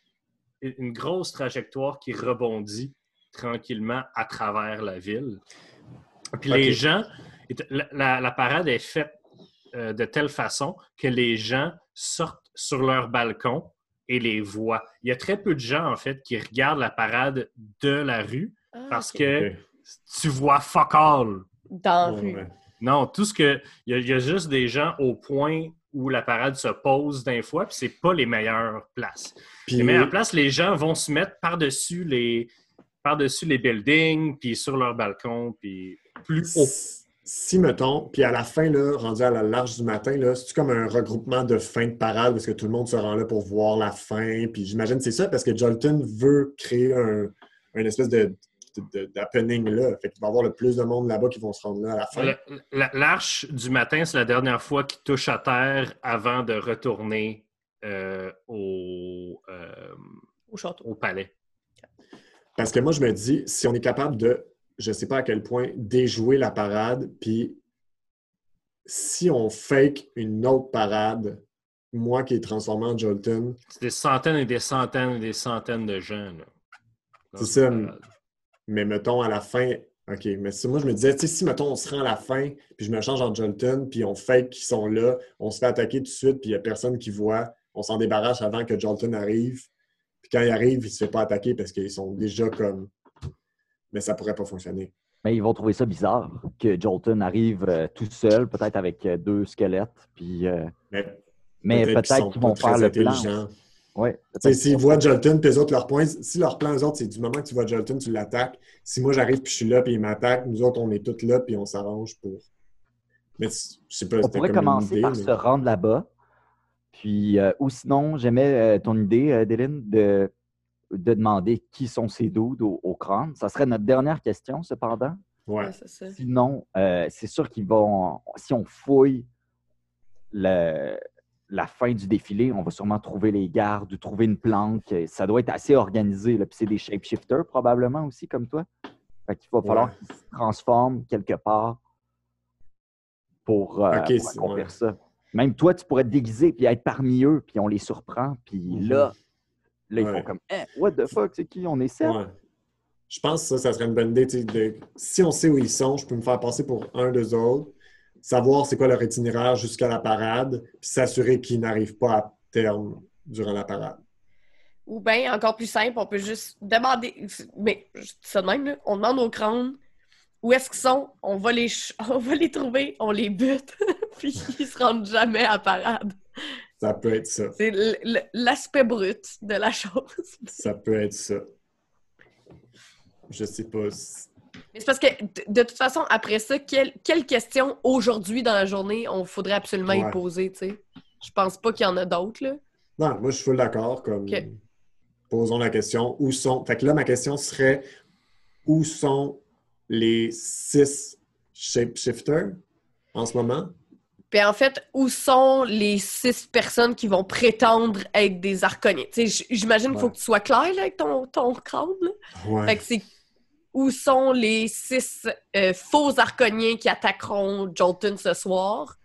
une grosse trajectoire qui rebondit tranquillement à travers la ville. Puis les gens, la, la- la parade est faite euh, de telle façon que les gens sortent sur leur balcon et les voient. Il y a très peu de gens, en fait, qui regardent la parade de la rue Ah, parce que tu vois fuck all. Dans la rue. Non, tout ce que. Il y, a- il y a juste des gens au point où la parade se pose d'un fois, puis c'est pas les meilleures places. Puis, Les meilleures places, les gens vont se mettre par-dessus les par-dessus les buildings, puis sur leur balcon, puis plus haut. si- si, mettons, puis à la fin, là, rendu à la large du matin, là, c'est-tu comme un regroupement de fin de parade parce que tout le monde se rend là pour voir la fin? Puis j'imagine que c'est ça parce que Jolton veut créer un, une espèce de, de- de- d'happening là. Fait qu'il va y avoir le plus de monde là-bas qui vont se rendre là à la fin. La- la- L'arche du matin, c'est la dernière fois qu'il touche à terre avant de retourner euh, au, euh, Au château. au palais. Parce que moi, je me dis, si on est capable de, je sais pas à quel point, déjouer la parade, puis si on fake une autre parade moi qui est transformé en Jolton. C'est des centaines et des centaines et des centaines de gens. là. C'est ça. Mais mettons, à la fin, OK, mais si moi, je me disais, tu sais, si, mettons, on se rend à la fin, puis je me change en Jolton, puis on fake qu'ils sont là, on se fait attaquer tout de suite, puis il n'y a personne qui voit, on s'en débarrasse avant que Jolton arrive. Puis quand il arrive, il ne se fait pas attaquer parce qu'ils sont déjà comme. Mais ça pourrait pas fonctionner. Mais ils vont trouver ça bizarre que Jolton arrive euh, tout seul, peut-être avec euh, deux squelettes. Puis, euh, Mais mais peut-être qu'ils vont faire le plan. Ouais, S'ils voient Jolton, puis eux autres, leur point, si leur plan, eux autres, c'est du moment que tu vois Jolton, tu l'attaques. Si moi, j'arrive, puis je suis là, puis ils m'attaquent, nous autres, on est tous là, puis on s'arrange pour. Mais je sais pas, On c'était pourrait commencer idée, par mais- se rendre là-bas. Puis, euh, ou sinon, j'aimais euh, ton idée, euh, Dylan, de, de demander qui sont ces dudes au, au crâne. Ça serait notre dernière question, cependant. Ouais. Ouais, c'est ça. Sinon, euh, c'est sûr qu'ils vont. Si on fouille le- la fin du défilé, on va sûrement trouver les gardes ou trouver une planque. Ça doit être assez organisé. Là. Puis c'est des shapeshifters, probablement aussi, comme toi. Fait qu'il va falloir qu'ils se transforment quelque part pour, euh, pour accomplir ouais. ça. Même toi, tu pourrais te déguiser puis être parmi eux, puis on les surprend. Puis Mhm. là, là, ils Ouais. font comme Eh, What the fuck, c'est qui? On est sept? Je pense que ça, ça serait une bonne idée. De... Si on sait où ils sont, je peux me faire passer pour un d'eux autres, savoir c'est quoi leur itinéraire jusqu'à la parade, puis s'assurer qu'ils n'arrivent pas à terme durant la parade. Ou bien, encore plus simple, on peut juste demander. Mais ça de même, là. on demande au crâne où est-ce qu'ils sont, on va les, on va les trouver, on les bute, puis ils se rendent jamais à parade. Ça peut être ça. C'est l'aspect brut de la chose. Ça peut être ça. Je sais pas. si- Mais c'est parce que, de, toute façon, après ça, quelle, quelle question aujourd'hui dans la journée on faudrait absolument y poser, tu sais? Je pense pas qu'il y en a d'autres, là. Non, moi, je suis full d'accord. Comme... Posons la question. Où sont. Fait que là, ma question serait où sont les six shapeshifters en ce moment? Puis en fait, où sont les six personnes qui vont prétendre être des arconiens? J'imagine qu'il faut que tu sois clair là, avec ton, ton crâne. là. Ouais. Fait que c'est où sont les six euh, faux arconiens qui attaqueront Jolton ce soir?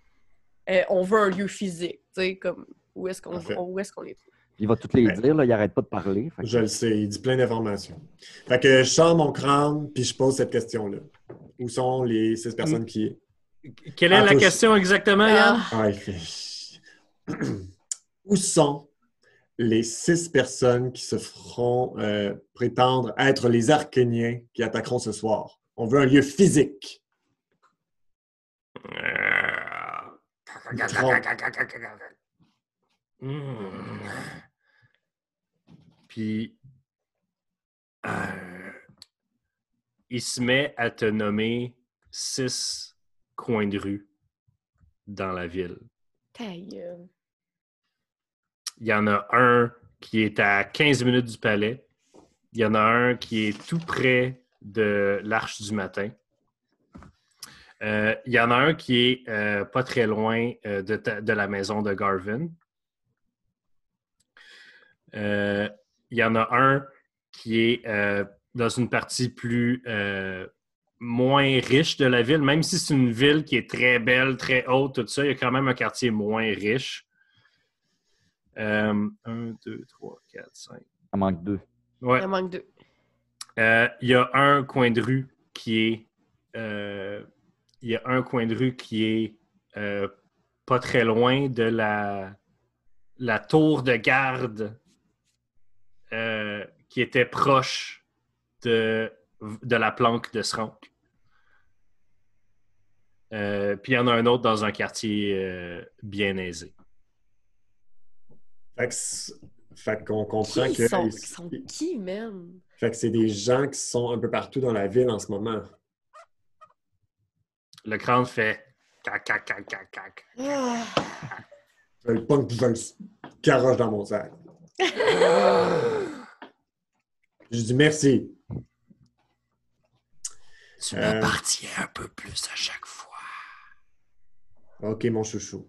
Euh, on veut un lieu physique, tu sais, comme où est-ce qu'on où est-ce qu'on les trouve? Il va toutes les Ouais. dire, là, il n'arrête pas de parler. Que- Je le sais, il dit plein d'informations. Fait que je sors mon crâne, puis je pose cette question-là. Où sont les six personnes qui. Quelle est Ah, la je- question exactement, Yann? Ah, Ah, Où sont les six personnes qui se feront euh, prétendre être les archéniens qui attaqueront ce soir? On veut un lieu physique. Puis, euh, il se met à te nommer six coins de rue dans la ville. ta gueule. Il y en a un qui est à 15 minutes du palais. Il y en a un qui est tout près de l'Arche du Matin. Euh, il y en a un qui est euh, pas très loin euh, de, de la maison de Garvin. Il y en a un qui est dans une partie plus moins riche de la ville, même si c'est une ville qui est très belle, très haute, tout ça, il y a quand même un quartier moins riche. Euh, un, deux, trois, quatre, cinq. Il en manque deux. Ouais. Il en manque deux. Euh, il y a un coin de rue qui est. euh, il y a un coin de rue qui est euh, pas très loin de la, la tour de garde euh, qui était proche de, de la planque de Srank. Euh, puis il y en a un autre dans un quartier euh, bien aisé. Fait que c- fait qu'on comprend Qui que. sont, ils sont qui, man? Fait que c'est des gens qui sont un peu partout dans la ville en ce moment. Le crâne fait cac, cac, cac, cac, cac. Ah. Je le punk, je le caroche dans mon sac. Je dis merci. Tu Euh. m'appartiens un peu plus à chaque fois. OK, mon chouchou.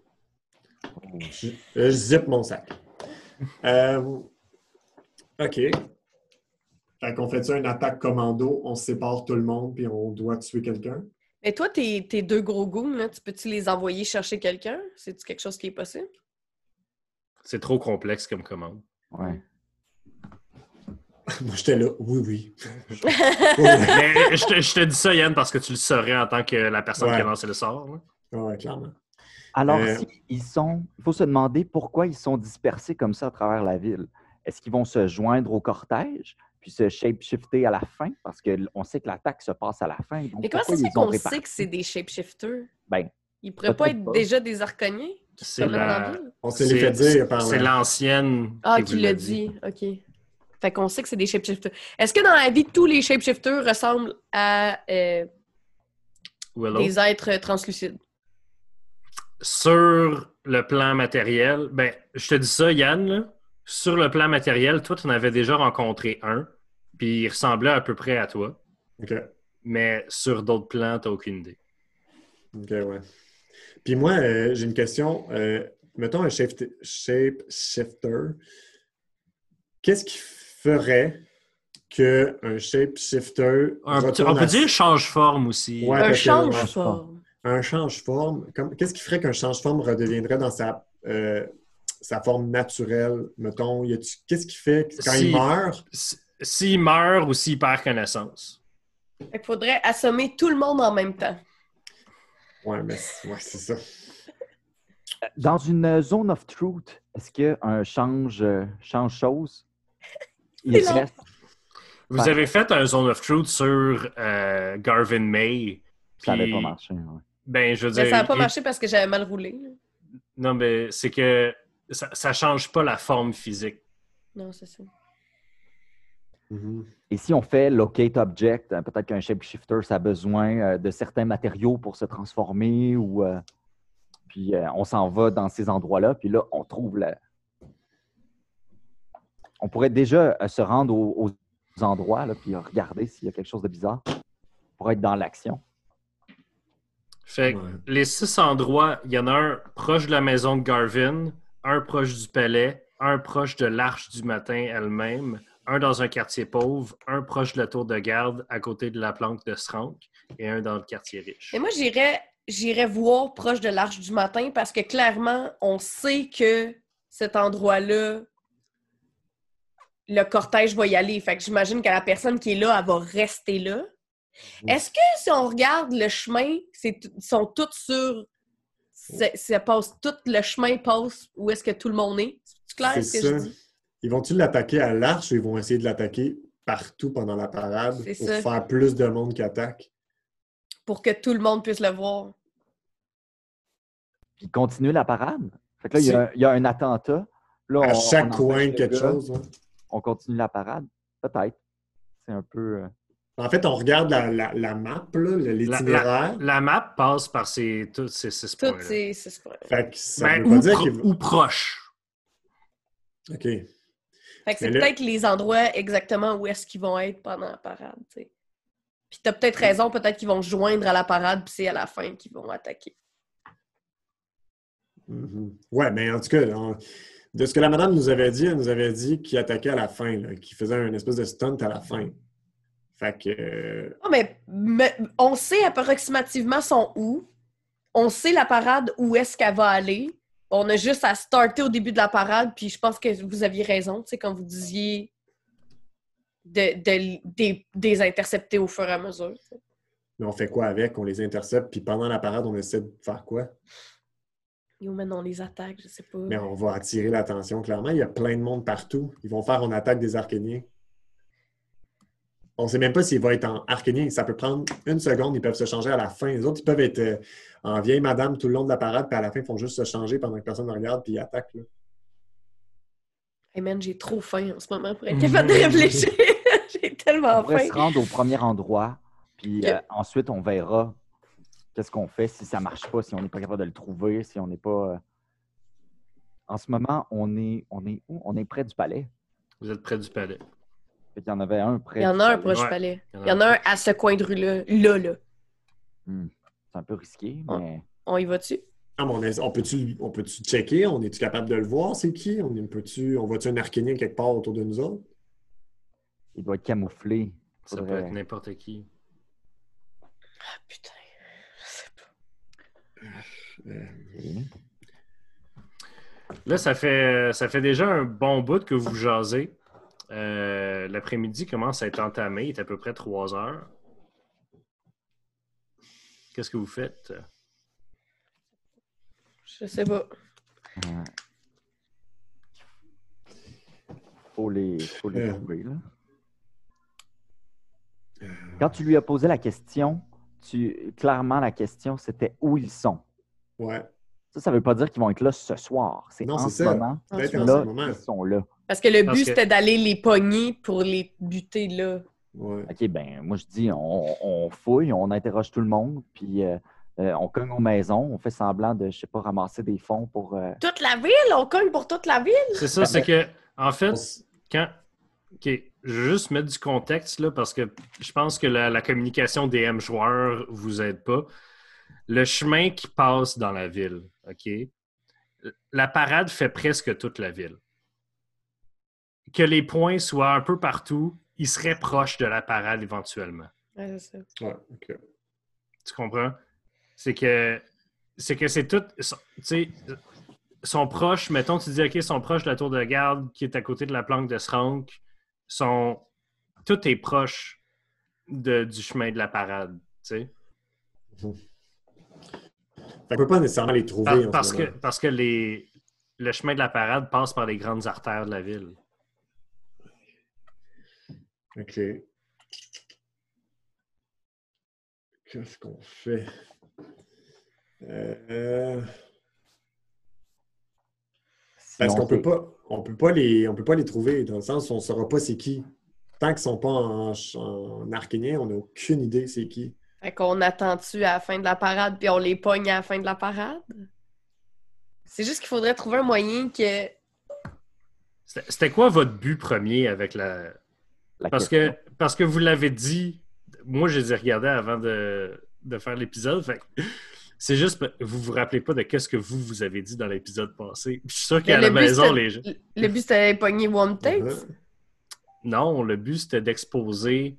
Je, je zippe mon sac. Euh, OK. Fait qu'on fait ça une attaque commando, on sépare tout le monde puis on doit tuer quelqu'un. Mais toi, tes, tes deux gros goons, là, tu peux-tu les envoyer chercher quelqu'un? C'est-tu quelque chose qui est possible? C'est trop complexe comme commande. Ouais. Moi, j'étais là. Oui, oui. Mais je te, je te dis ça, Yann, parce que tu le saurais en tant que la personne qui a lancé le sort. là. Ouais, clairement. Alors, Euh, si ils sont, il faut se demander pourquoi ils sont dispersés comme ça à travers la ville. Est-ce qu'ils vont se joindre au cortège puis se shape-shifter à la fin? Parce qu'on sait que l'attaque se passe à la fin. Donc Mais comment ça se fait qu'on sait que c'est des shapeshifters? Ben, Ils pourraient pas être pas. déjà des arconiens qui se dans la ville? On se l'est fait dire par C'est l'ancienne. Ah, qui l'a dit. OK. Fait qu'on sait que c'est des shapeshifters. Est-ce que dans la vie, tous les shapeshifters ressemblent à euh, des êtres translucides? Sur le plan matériel, ben, je te dis ça, Yann, là. sur le plan matériel, toi, tu en avais déjà rencontré un, puis il ressemblait à peu près à toi, OK. mais sur d'autres plans, tu aucune idée. OK, ouais. Puis moi, euh, j'ai une question. Euh, mettons un shape, shape shifter. Qu'est-ce qui ferait qu'un shape shifter Un on peut à- dire change-forme aussi. Ouais. Un parce que- change-forme. Un change-forme? Qu'est-ce qui ferait qu'un change-forme redeviendrait dans sa, euh, sa forme naturelle? Mettons, qu'est-ce qui fait que quand Si- il meurt? S'il meurt ou s'il perd connaissance. Il faudrait assommer tout le monde en même temps. Ouais, mais c'est- ouais, c'est ça. Dans une zone of truth, est-ce qu'un change, euh, change chose? Il reste. Vous avez fait un Zone of Truth sur euh, Garvin May. Ça n'avait pas marché. ouais. Ben, je veux Mais dire. ça n'a pas il- marché parce que j'avais mal roulé. Non, mais c'est que ça, ça change pas la forme physique. Non, c'est ça. Mhm. Et si on fait locate object, euh, peut-être qu'un shapeshifter, ça a besoin euh, de certains matériaux pour se transformer ou. euh, puis euh, on s'en va dans ces endroits-là, puis là, on trouve la. On pourrait déjà euh, se rendre aux, aux endroits, là, puis regarder s'il y a quelque chose de bizarre pour être dans l'action. Fait que Ouais. les six endroits, il y en a un proche de la maison de Garvin, un proche du palais, un proche de l'Arche du matin elle-même, un dans un quartier pauvre, un proche de la tour de garde à côté de la planque de Srank et un dans le quartier riche. Et moi, j'irais, j'irais voir proche de l'Arche du matin parce que clairement, on sait que cet endroit-là, le cortège va y aller. Fait que j'imagine que la personne qui est là, elle va rester là. Mhm. Est-ce que si on regarde le chemin, c'est sont tous sur. Ça passe, tout le chemin passe où est-ce que tout le monde est? C'est clair ce que ça. je dis? Ils vont-ils l'attaquer à l'arche ou ils vont essayer de l'attaquer partout pendant la parade pour ça. faire plus de monde qui attaque? Pour que tout le monde puisse le voir. Puis continuer la parade? Fait que là, il y a, il y a un attentat. Là, À on- chaque on coin, quelque gars, chose. hein. On continue la parade? Peut-être. C'est un peu. En fait, on regarde la, la- la map, l'itinéraire. la- la map passe par ces, tous ces six points. c'est. c'est- c'est pas- Fait que ça Ben, veut pas ou, dire pro- qu'il va- ou proche. OK. Fait que c'est là- peut-être les endroits exactement où est-ce qu'ils vont être pendant la parade. Puis t'as peut-être raison, peut-être qu'ils vont se joindre à la parade, puis c'est à la fin qu'ils vont attaquer. Mhm. Ouais, mais en tout cas, on- de ce que la madame nous avait dit, elle nous avait dit qu'il attaquait à la fin, là, qu'il faisait un espèce de stunt à la fin. Fait que. euh, Ah, mais, mais on sait approximativement son où. On sait la parade où est-ce qu'elle va aller. On a juste à starter au début de la parade, puis je pense que vous aviez raison, tu sais, quand vous disiez de, de- des, des intercepter au fur et à mesure. mais on fait quoi avec? On les intercepte, puis pendant la parade, on essaie de faire quoi? Yo, man, on les attaque, je sais pas. Mais on va attirer l'attention, clairement. Il y a plein de monde partout. Ils vont faire une attaque des Archéniens. On ne sait même pas s'il va être en Archénien. Ça peut prendre une seconde. Ils peuvent se changer à la fin. Les autres, ils peuvent être euh, en vieille madame tout le long de la parade, puis à la fin, ils font juste se changer pendant que personne ne regarde, puis ils attaquent. là. Hey man, j'ai trop faim en ce moment pour être capable de réfléchir. j'ai tellement On pourrait se faim. rendre au premier endroit, puis euh, ensuite, on verra qu'est-ce qu'on fait si ça marche pas, si on n'est pas capable de le trouver, si on n'est pas. euh, En ce moment, on est, on est où? On est près du palais. Vous êtes près du palais. Fait qu'il y en avait un près. Il y en du a un proche Ouais. palais. Il y en a un à ce coin de rue-là. Là, là. Hmm. C'est un peu risqué, mais On y va-tu? Ah, mais on, on peut-tu on peut-tu checker? On est-tu capable de le voir? C'est qui? On, est- peut-tu- on voit-tu un Archénien quelque part autour de nous autres? il doit être camouflé. Ça peut être n'importe qui. Ah, putain. Je sais pas. Euh. Là, ça fait, ça fait déjà un bon bout que vous jasez. Euh, L'après-midi commence à être entamé. Il est à peu près 3 heures. Qu'est-ce que vous faites? Je sais pas. Ouais. Faut les, faut les Euh. trouver, là. Quand tu lui as posé la question, tu, clairement, la question, c'était où ils sont. Ouais. Ça, ça veut pas dire qu'ils vont être là ce soir. C'est Non, en moment. Là, ce moment. ils sont là. Parce que le but, que- c'était d'aller les pogner pour les buter là. Ouais. OK, ben moi, je dis, on, on fouille, on interroge tout le monde, puis euh, euh, on cogne aux maisons, on fait semblant de, je sais pas, ramasser des fonds pour... euh, Toute la ville? On cogne pour toute la ville? C'est ça, c'est que, en fait, quand. OK, je vais juste mettre du contexte là, parce que je pense que la, la communication des M joueurs vous aide pas. Le chemin qui passe dans la ville, OK? La parade fait presque toute la ville. Que les points soient un peu partout, ils seraient proches de la parade éventuellement. Ouais, c'est ça. Ouais, ok. Tu comprends? C'est que c'est que c'est tout. Tu sais, sont proches, mettons, tu dis, OK, sont proches de la tour de garde qui est à côté de la planque de Srank. Sont, tout est proche de, du chemin de la parade. Tu sais? Fait qu'on peut pas nécessairement les trouver. Par- en ce parce, que, parce que les, le chemin de la parade passe par les grandes artères de la ville. OK. Qu'est-ce qu'on fait? Euh, si Parce on qu'on peut pas, on peut pas les, on peut pas les trouver dans le sens où on saura pas c'est qui. Tant qu'ils sont pas en, en arcanien, on n'a aucune idée c'est qui. Fait qu'on attend-tu à la fin de la parade puis on les pogne à la fin de la parade? C'est juste qu'il faudrait trouver un moyen que. C'était quoi votre but premier avec la, la Parce question. que, parce que vous l'avez dit, moi je les ai regardés avant de, de faire l'épisode. C'est juste, vous vous rappelez pas de qu'est-ce que vous, vous avez dit dans l'épisode passé. Je suis sûr qu'à la maison, les gens. Le but, c'était pogner One Tape. Uh-huh. Non, le but c'était d'exposer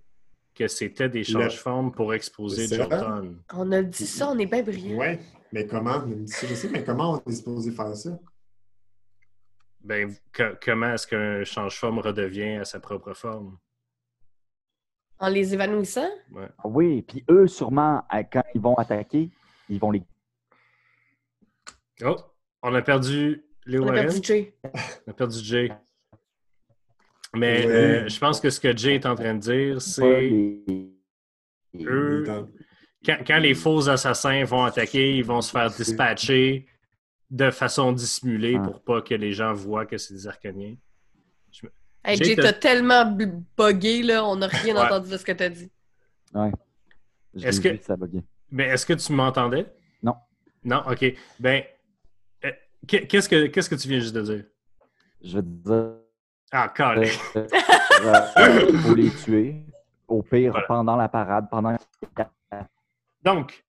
que c'était des change-formes pour exposer. Jotun. On a dit ça, on est bien brillants. Ouais, mais comment? Je sais, mais comment on est supposé faire ça? Ben, co- comment est-ce qu'un change-forme redevient à sa propre forme? En les évanouissant? Ah Oui, puis eux, sûrement, quand ils vont attaquer, ils vont les... Oh, on a perdu Léo On a perdu Jay. On a perdu Jay. Mais euh, je pense que ce que Jay est en train de dire, c'est eux, quand, quand les faux assassins vont attaquer, ils vont se faire dispatcher de façon dissimulée Ah. pour pas que les gens voient que c'est des arcaniens. Hey, Jay, t'as- tellement bugué, là, on n'a rien Ouais. entendu de ce que t'as dit. Je Est-ce que- ça. Mais est-ce que tu m'entendais? Non. Non, ok. Ben, euh, qu'est- qu'est-ce que qu'est-ce que tu viens juste de dire? Je veux dire, Ah, calé. euh, euh, faut les tuer. Au pire, Voilà. pendant la parade, pendant Donc,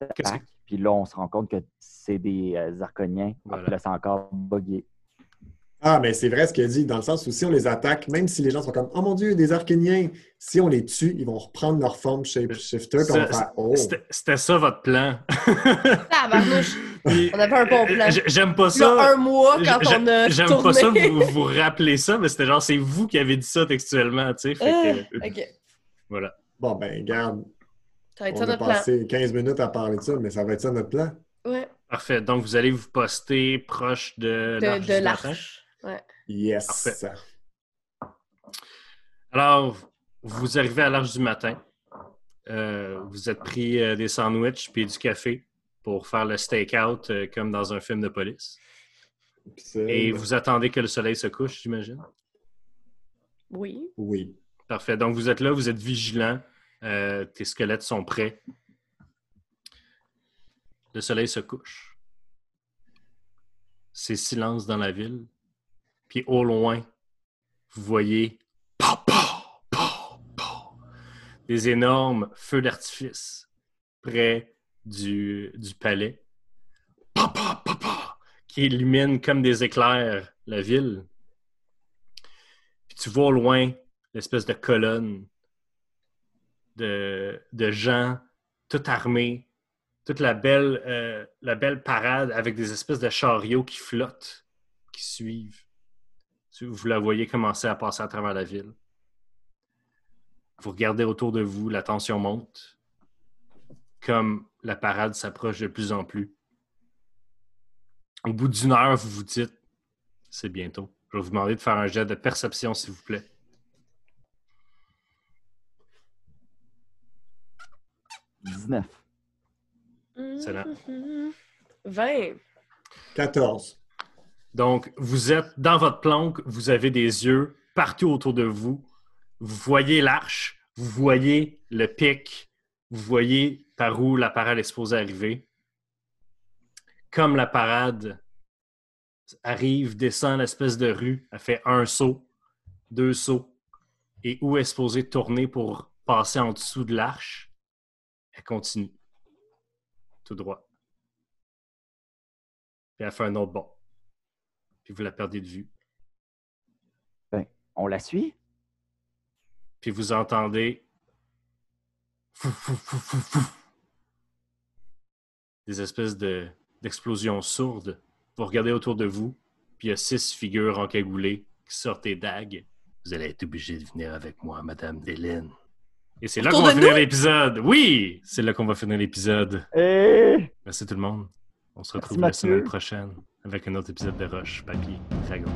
qu'est-ce que- attaquent. Puis là, on se rend compte que c'est des euh, Arconiens. Voilà. Puis là, c'est encore bugué. Ah, mais c'est vrai ce qu'il a dit, dans le sens où si on les attaque, même si les gens sont comme Oh mon Dieu, des archéniens, si on les tue, ils vont reprendre leur forme shapeshifter, faire Oh! C'était c'était ça votre plan. Puis, On avait un bon plan. euh, j- J'aime pas Il y a ça. un mois, quand on a J'aime pas ça vous, vous rappeler ça, mais c'était genre, c'est vous qui avez dit ça textuellement, tu sais. fait que, Ah, OK. voilà. Bon, ben, garde, Ça va être on ça a notre plan. passé 15 minutes à parler de ça, mais ça va être ça notre plan. Ouais. Parfait. Donc, vous allez vous poster proche de, De, l'Arche de l'arche. Ouais. Yes! Parfait. Alors, vous arrivez à l'Arche du Matin. Euh, vous êtes pris euh, des sandwichs puis du café pour faire le stakeout euh, comme dans un film de police. Et vous attendez que le soleil se couche, j'imagine? Oui. Oui. Parfait. Donc, vous êtes là, vous êtes vigilant. Euh, tes squelettes sont prêts. Le soleil se couche. C'est silence dans la ville. Puis au loin, vous voyez des énormes feux d'artifice près du, du palais Pa, pa, pa, pa, qui illuminent comme des éclairs la ville. Puis tu vois au loin l'espèce de colonne de, de gens tout armés, toute la belle, euh, la belle parade avec des espèces de chariots qui flottent qui suivent. Vous la voyez commencer à passer à travers la ville. Vous regardez autour de vous, la tension monte, comme la parade s'approche de plus en plus. Au bout d'une heure, vous vous dites, c'est bientôt. Je vais vous demander de faire un jet de perception, s'il vous plaît. « 19. Excellent. 20. 14. Donc, vous êtes dans votre planque, vous avez des yeux partout autour de vous. Vous voyez l'arche, vous voyez le pic, vous voyez par où la parade est supposée arriver. Comme la parade arrive, descend l'espèce de rue, elle fait un saut, deux sauts, et où est supposée tourner pour passer en dessous de l'arche, elle continue. Tout droit. Puis elle fait un autre bond. Puis vous la perdez de vue. Ben, on la suit? Puis vous entendez des espèces de, d'explosions sourdes. Vous regardez autour de vous, puis il y a six figures encagoulées qui sortent des dagues. Vous allez être obligé de venir avec moi, Madame Hélène. Et c'est là qu'on va de finir l'épisode. Oui, c'est là qu'on va finir l'épisode. Eh! Merci tout le monde. On se retrouve Merci, la semaine prochaine avec un autre épisode de Roche, Papier, Dragon.